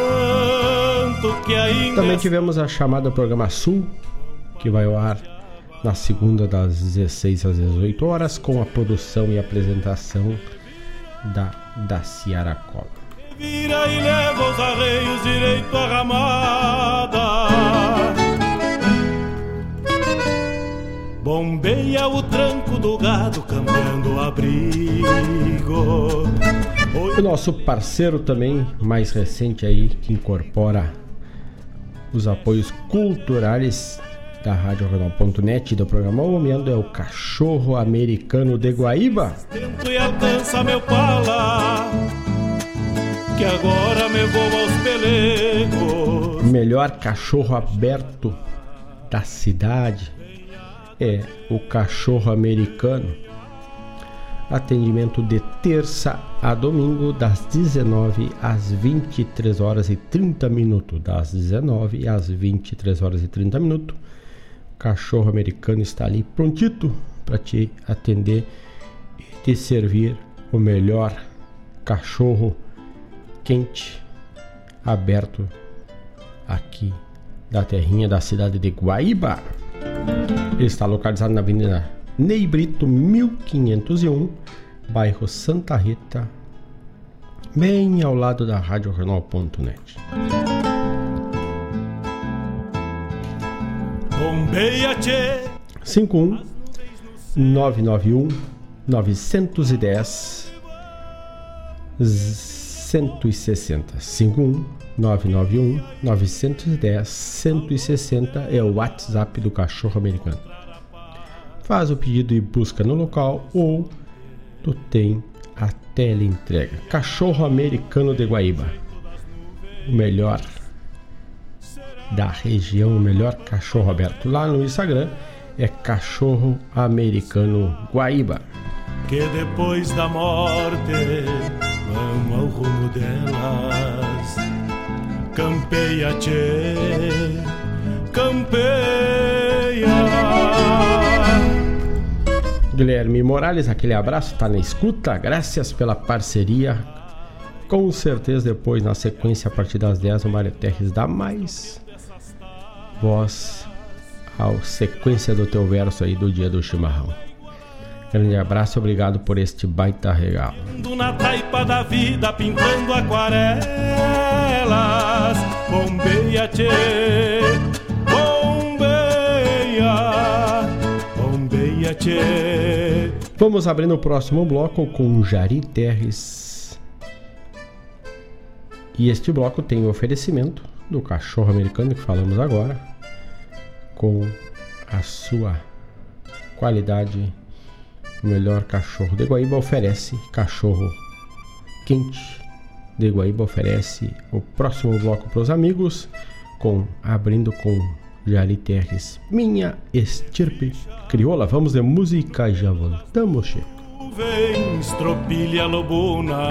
D: Também tivemos a chamada Programa Sul, que vai ao ar na segunda das 16 às 18 horas, com a produção e apresentação da da Ciara Cola.
B: Vira e leva os arreios direito à ramada. Bombeia o tranco do gado, cambiando abrigo.
D: O nosso parceiro também, mais recente aí, que incorpora os apoios culturais da Rádio Regional.net do programa Momento é o Cachorro Americano de Guaíba.
B: Tento e alcança meu pala, que agora me vou aos pelegos.
D: Melhor cachorro aberto da cidade é o Cachorro Americano. Atendimento de terça a domingo, das 19 às 23 horas e 30 minutos. Das 19 às 23 horas e 30 minutos cachorro americano está ali prontito para te atender e te servir o melhor cachorro quente aberto aqui da terrinha da cidade de Guaíba. Ele está localizado na Avenida Ney Brito 1501, bairro Santa Rita, bem ao lado da Rádio Renal.net.
B: Bombeia, tchê.
D: 51 991 910 160 51 991 910 160 é o WhatsApp do cachorro americano. Faz o pedido e busca no local ou tu tem a teleentrega. Cachorro americano de Guaíba. O melhor da região, o melhor cachorro aberto. Lá no Instagram é Cachorro Americano Guaíba.
B: Que depois da morte vamos ao rumo delas. Campeia, tchê, campeia.
D: Guilherme Morales, aquele abraço, tá na escuta. Graças pela parceria. Com certeza depois, na sequência, a partir das 10, o Mário Terres dá mais voz à sequência do teu verso aí do dia do chimarrão. Grande abraço, obrigado por este baita regalo.
B: Na taipa da vida, pintando aquarelas, bombeia, tchê, bombeia, bombeia, tchê.
D: Vamos abrir no próximo bloco com Jari Terres. E este bloco tem o oferecimento do cachorro americano que falamos agora, com a sua qualidade o melhor cachorro de Guaíba oferece cachorro quente. De Guaíba oferece o próximo bloco para os amigos, com abrindo com Jari Terres, minha estirpe crioula. Vamos de música e já voltamos, Chico.
B: Vem, estropilha lobuna.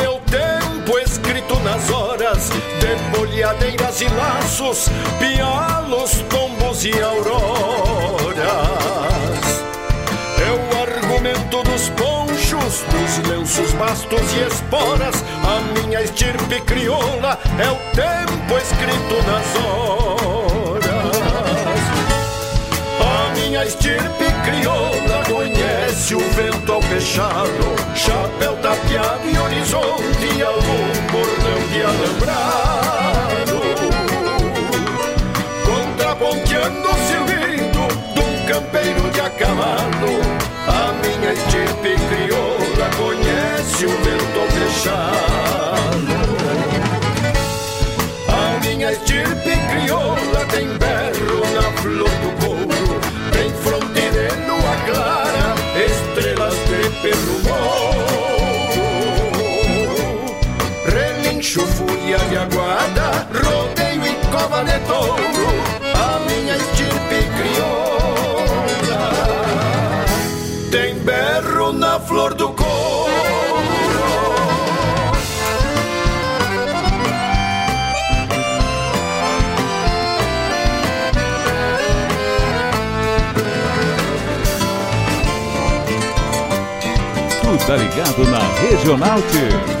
S: nas horas de bolhadeiras e laços, pialos, tombos e auroras. É o argumento dos ponchos, dos lenços, bastos e esporas. A minha estirpe crioula é o tempo escrito nas horas. A minha estirpe crioula conhece o vento ao fechado, chapéu tapeado e horizonte algum bordão de alambrado. Contraponteando o silbido de um campeiro de a cavalo, a minha estirpe crioula conhece o vento ao fechado. A minha estirpe crioula tem berro na flor do couro, Fúria de aguada, rodeio e cova de touro, a minha estirpe crioula tem berro na flor do couro.
H: Tá ligado na Regional T.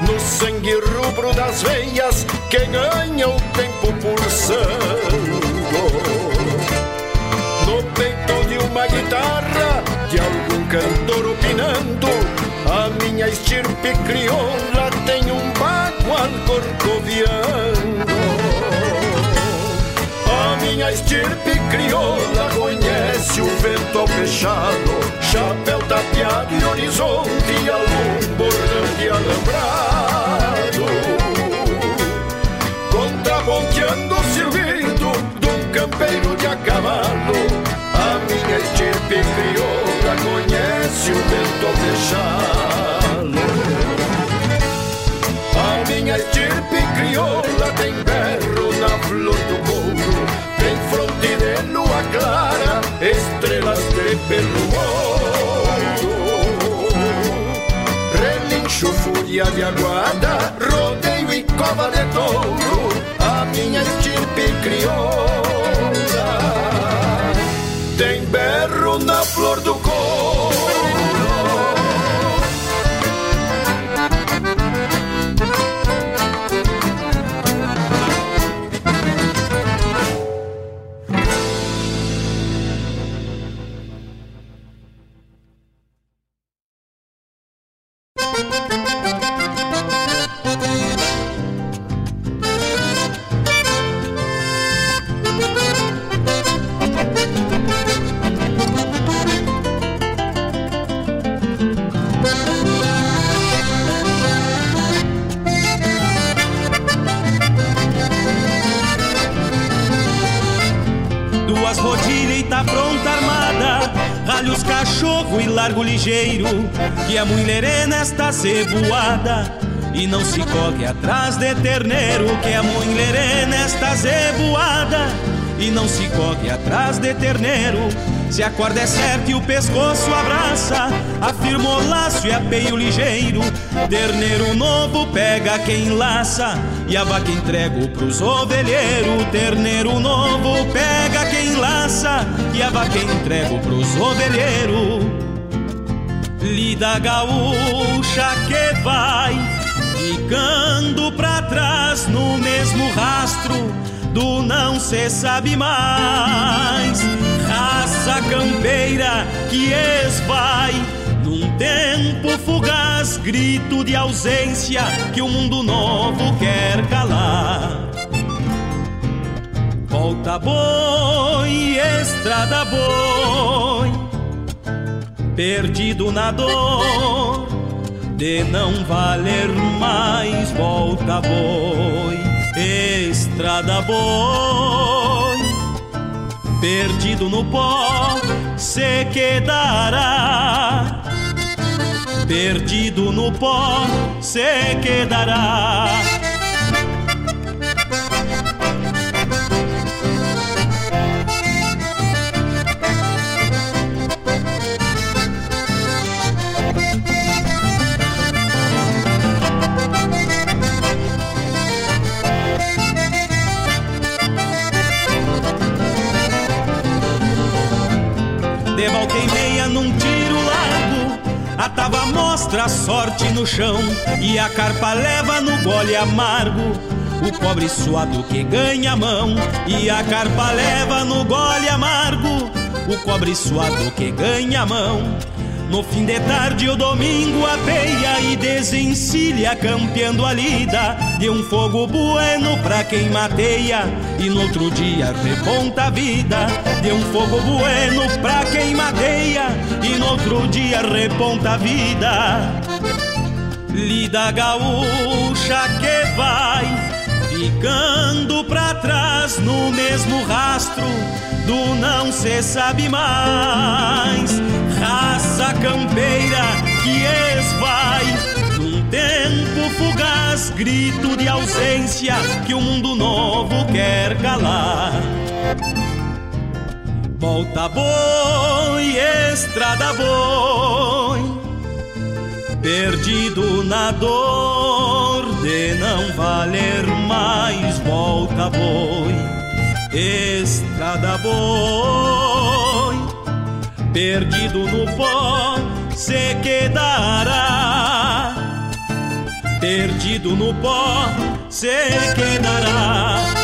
S: sangue rubro das veias que ganha o tempo pulsando. No peito de uma guitarra, de algum cantor opinando, a minha estirpe crioula tem um bagual corcoviando. A minha estirpe crioula conhece o vento ao fechado, chapéu tapeado e horizonte, algum bordão de alambrado. Campeiro de a cavalo. A minha estirpe crioula conhece o vento fechado A minha estirpe crioula tem berro na flor do couro. Tem fronte de lua clara, estrelas de pelo ouro. Relincho, fúria de aguada, rodeio e cova de touro. A minha estirpe crioula na flor do
T: Que a mulher nesta zeboada E não se corre atrás de terneiro Que a mulher nesta zeboada E não se corre atrás de terneiro. Se a corda é certa e o pescoço abraça Afirma o laço e apeio ligeiro. Terneiro novo pega quem laça E a vaca entrego pros ovelheiros Terneiro novo pega quem laça E a vaca entrego pros ovelheiros Lida gaúcha que vai Ficando pra trás no mesmo rastro Do não se sabe mais Raça campeira que esvai num tempo fugaz, grito de ausência que o mundo novo quer calar. Volta boi, estrada boi, perdido na dor de não valer mais. Volta boi, estrada boi, perdido no pó se quedará. Perdido no pó se quedará. De volta e meia num tiro largo. A tava mostra a sorte no chão E a carpa leva no gole amargo. O pobre suado que ganha a mão E a carpa leva no gole amargo. O cobre suado que ganha a mão no fim de tarde o domingo apeia e desencilha campeando a lida de um fogo bueno pra quem mateia. E no outro dia reponta a vida de um fogo bueno pra quem mateia. E no outro dia reponta a vida. Lida gaúcha que vai ficando pra trás no mesmo rastro do não se sabe mais raça campeira que esvai num tempo fugaz, grito de ausência que o mundo novo quer calar. Volta boi, estrada boi, perdido na dor de não valer mais. Volta boi, estrada boi perdido no pó se quedará. Perdido no pó se quedará.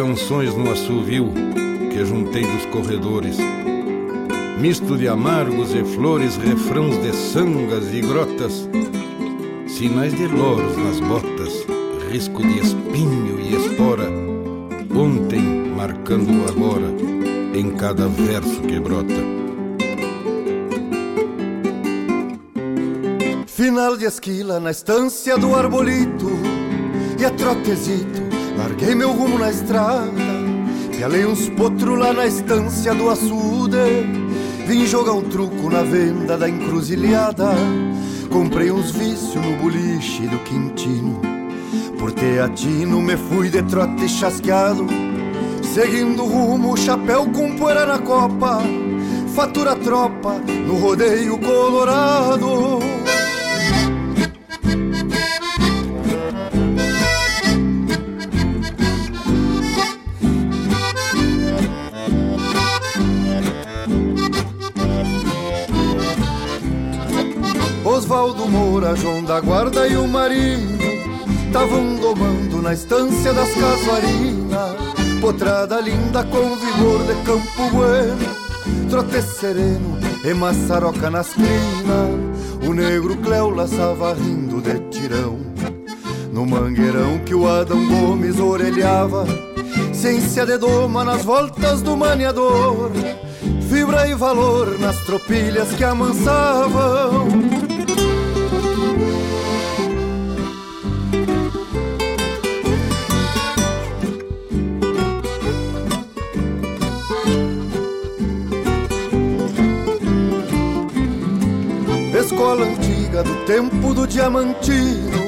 U: Canções no assovio que juntei dos corredores. misto de amargos e flores, refrãos de sangas e grotas, sinais de loros nas botas, risco de espinho e espora, ontem marcando o agora em cada verso que brota.
V: Final de esquila na estância do arbolito e a trotezito, larguei meu rumo na estrada, pialei uns potros lá na estância do açude Vim jogar um truco na venda da encruzilhada. Comprei uns vícios no boliche do Quintino. Por teatino me fui de trote chasqueado. Seguindo o rumo, chapéu com poeira na copa. Fatura tropa no rodeio colorado. Osvaldo Moura, João da Guarda e o Marinho Tavam domando na estância das casuarinas. Potrada linda com vigor de campo bueno Trote sereno e maçaroca nas crinas. O negro Cléo laçava rindo de tirão. No mangueirão que o Adão Gomes orelhava Ciência de doma nas voltas do maniador. Fibra e valor nas tropilhas que amansavam antiga do tempo do diamantino,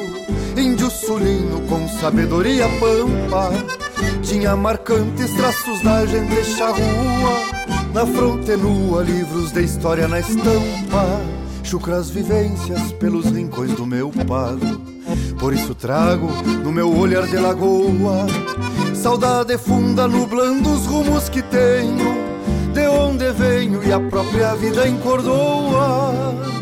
V: índio sulino com sabedoria pampa, tinha marcantes traços da gente charrua, na fronte nua, livros de história na estampa, chucras vivências pelos rincões do meu pago. Por isso trago no meu olhar de lagoa saudade funda nublando os rumos que tenho, de onde venho e a própria vida encordoa.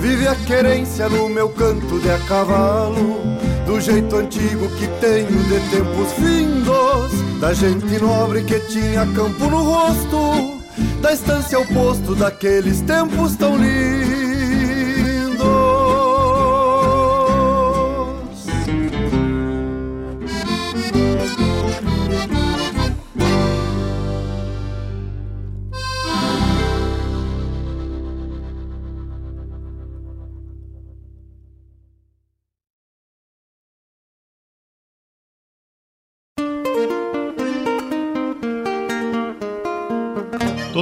V: Vive a querência no meu canto de a cavalo, do jeito antigo que tenho de tempos findos, da gente nobre que tinha campo no rosto, da estância oposto daqueles tempos tão lindos.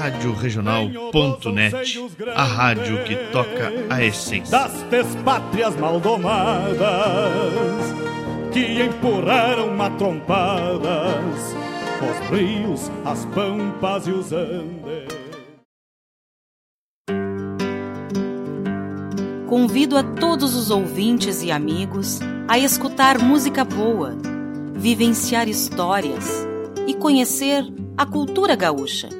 W: radioregional.net, a rádio que toca a essência
B: das despátrias maldomadas que empurraram matrompadas os rios, as pampas e os andes.
X: Convido a todos os ouvintes e amigos a escutar música boa, vivenciar histórias e conhecer a cultura gaúcha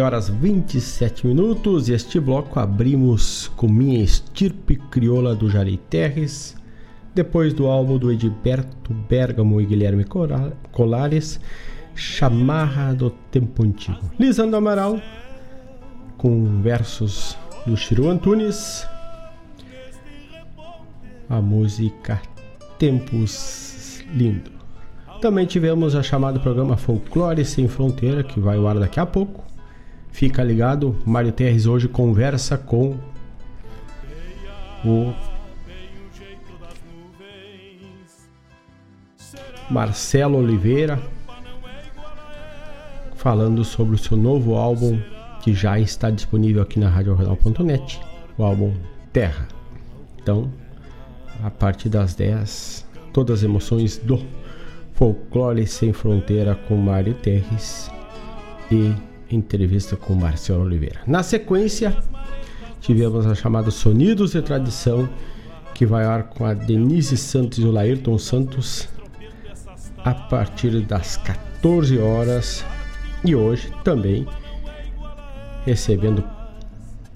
D: 9 horas 27 minutos e este bloco abrimos com Minha Estirpe Crioula do Jari Terres, depois do álbum do Edilberto Bergamo e Guilherme Colares, Chamarra do Tempo Antigo. Lisandro Amaral, com versos do Chiru Antunes, a música Tempos Lindo. Também tivemos a chamada programa Folclore Sem Fronteira, que vai ao ar daqui a pouco. Fica ligado, Mário Terres hoje conversa com o Marcelo Oliveira, falando sobre o seu novo álbum que já está disponível aqui na RadioJornal.net, o álbum Terra. Então, a partir das 10, todas as emoções do Folclore Sem Fronteira com Mário Terres e entrevista com Marcelo Oliveira. Na sequência, tivemos a chamada Sonidos de Tradição, que vai ar com a Denise Santos e o Laírton Santos a partir das 14 horas e hoje também recebendo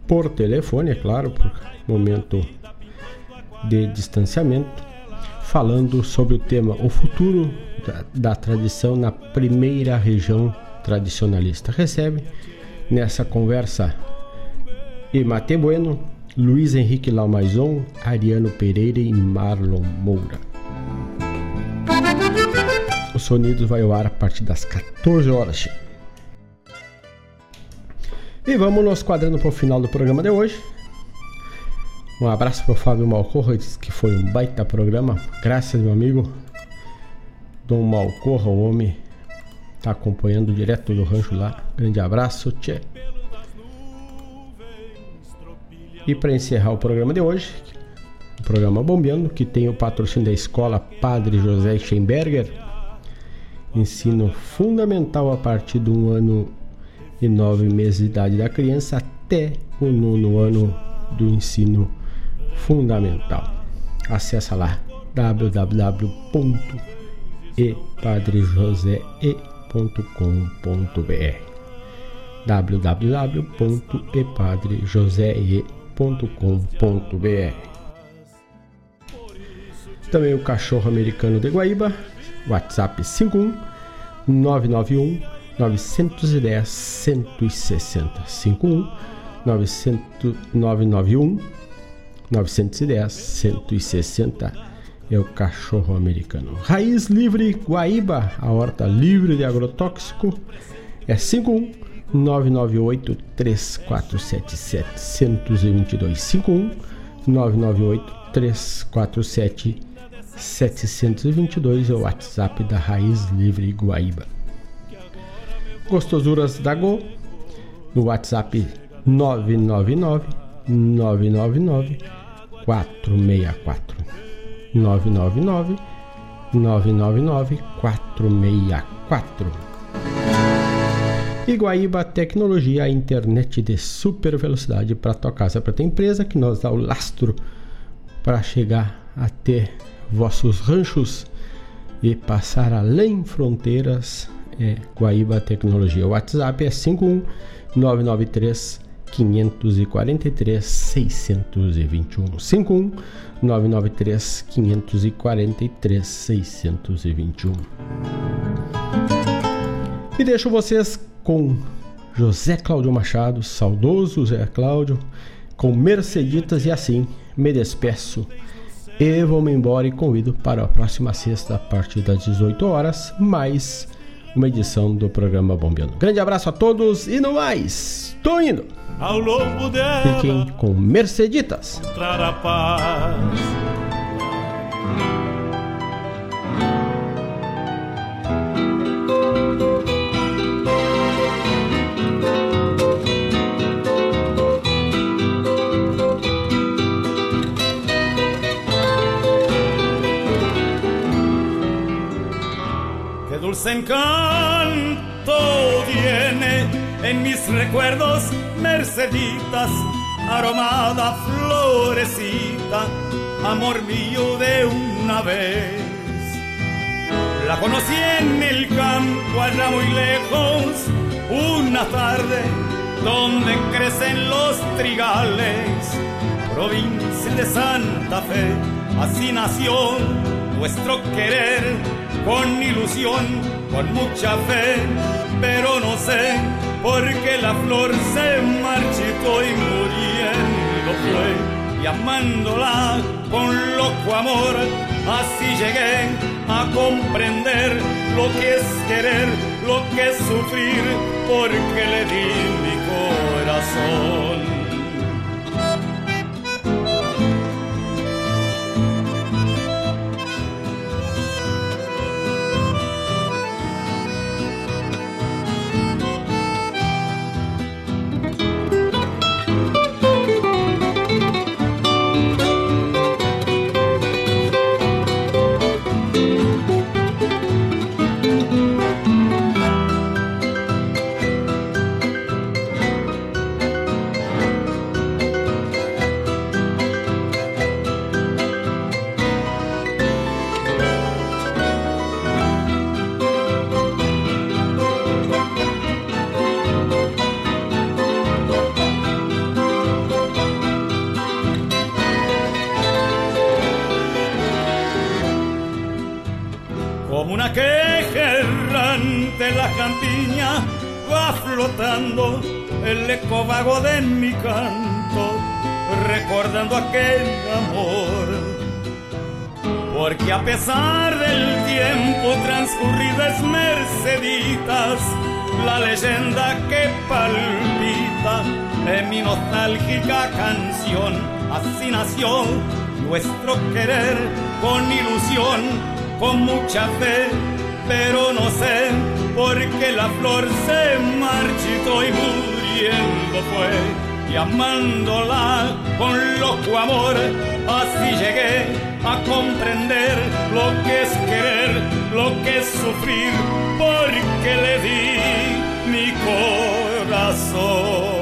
D: por telefone, é claro, por momento de distanciamento, falando sobre o tema O futuro da, da tradição na primeira região tradicionalista. Recebe nessa conversa Emate Bueno, Luiz Henrique Laumaison, Ariano Pereira e Marlon Moura. O Sonidos vai ao ar a partir das 14 horas. E vamos nos quadrando para o final do programa de hoje. Um abraço para o Fábio Malcorra, que foi um baita programa. Graças, meu amigo. Dom Malcorra, o homem tá acompanhando direto do rancho lá. Grande abraço, tchê. E para encerrar o programa de hoje, o programa Bombeando, que tem o patrocínio da escola Padre José Schemberger, ensino fundamental a partir de um ano e nove meses de idade da criança até o nono ano do ensino fundamental. Acesse lá www.epadrejosé.com www.epadrejosee.com.br www.epadrejosee.com.br Também o cachorro americano de Guaíba, WhatsApp 51 991 910 160 51 991 910 160 é o cachorro americano. Raiz Livre Guaíba, a horta livre de agrotóxico, é 51 998 3477 122 51 998 347 722 é o WhatsApp da Raiz Livre Guaíba. Gostosuras da Go no WhatsApp 999 999 464 999 999 464. Iguaíba Tecnologia, a internet de super velocidade para tua casa, para tua empresa, que nos dá o lastro para chegar até vossos ranchos e passar além fronteiras. É Guaíba Tecnologia. O WhatsApp é 51993 543 621 51 993 543 621. E deixo vocês com José Cláudio Machado, saudoso José Cláudio, com Merceditas e assim me despeço. E vou-me embora e convido para a próxima sexta, a partir das 18 horas, mais uma edição do programa Bombeando. Grande abraço a todos e no mais, tô indo!
B: Ao longo dela,
D: Fiquem com Merceditas.
B: Entrar a
Y: Qué dulce encanto viene en mis recuerdos Merceditas, aromada florecita, amor mío de una vez. La conocí en el campo allá muy lejos,
Z: una tarde donde crecen los trigales, provincia de Santa Fe, así nació nuestro querer, con ilusión, con mucha fe, pero no sé por qué la flor se marchitó y muriendo fue, y amándola con loco amor, así llegué a comprender lo que es querer, lo que es sufrir, porque le di mi corazón. De mi canto, recordando aquel amor. Porque a pesar del tiempo transcurrido es Merceditas, la leyenda que palpita en mi nostálgica canción. Así nació nuestro querer con ilusión con mucha fe, pero no sé por qué la flor se marchitó y fue y amándola con loco amor, así llegué a comprender lo que es querer, lo que es sufrir, porque le di mi corazón.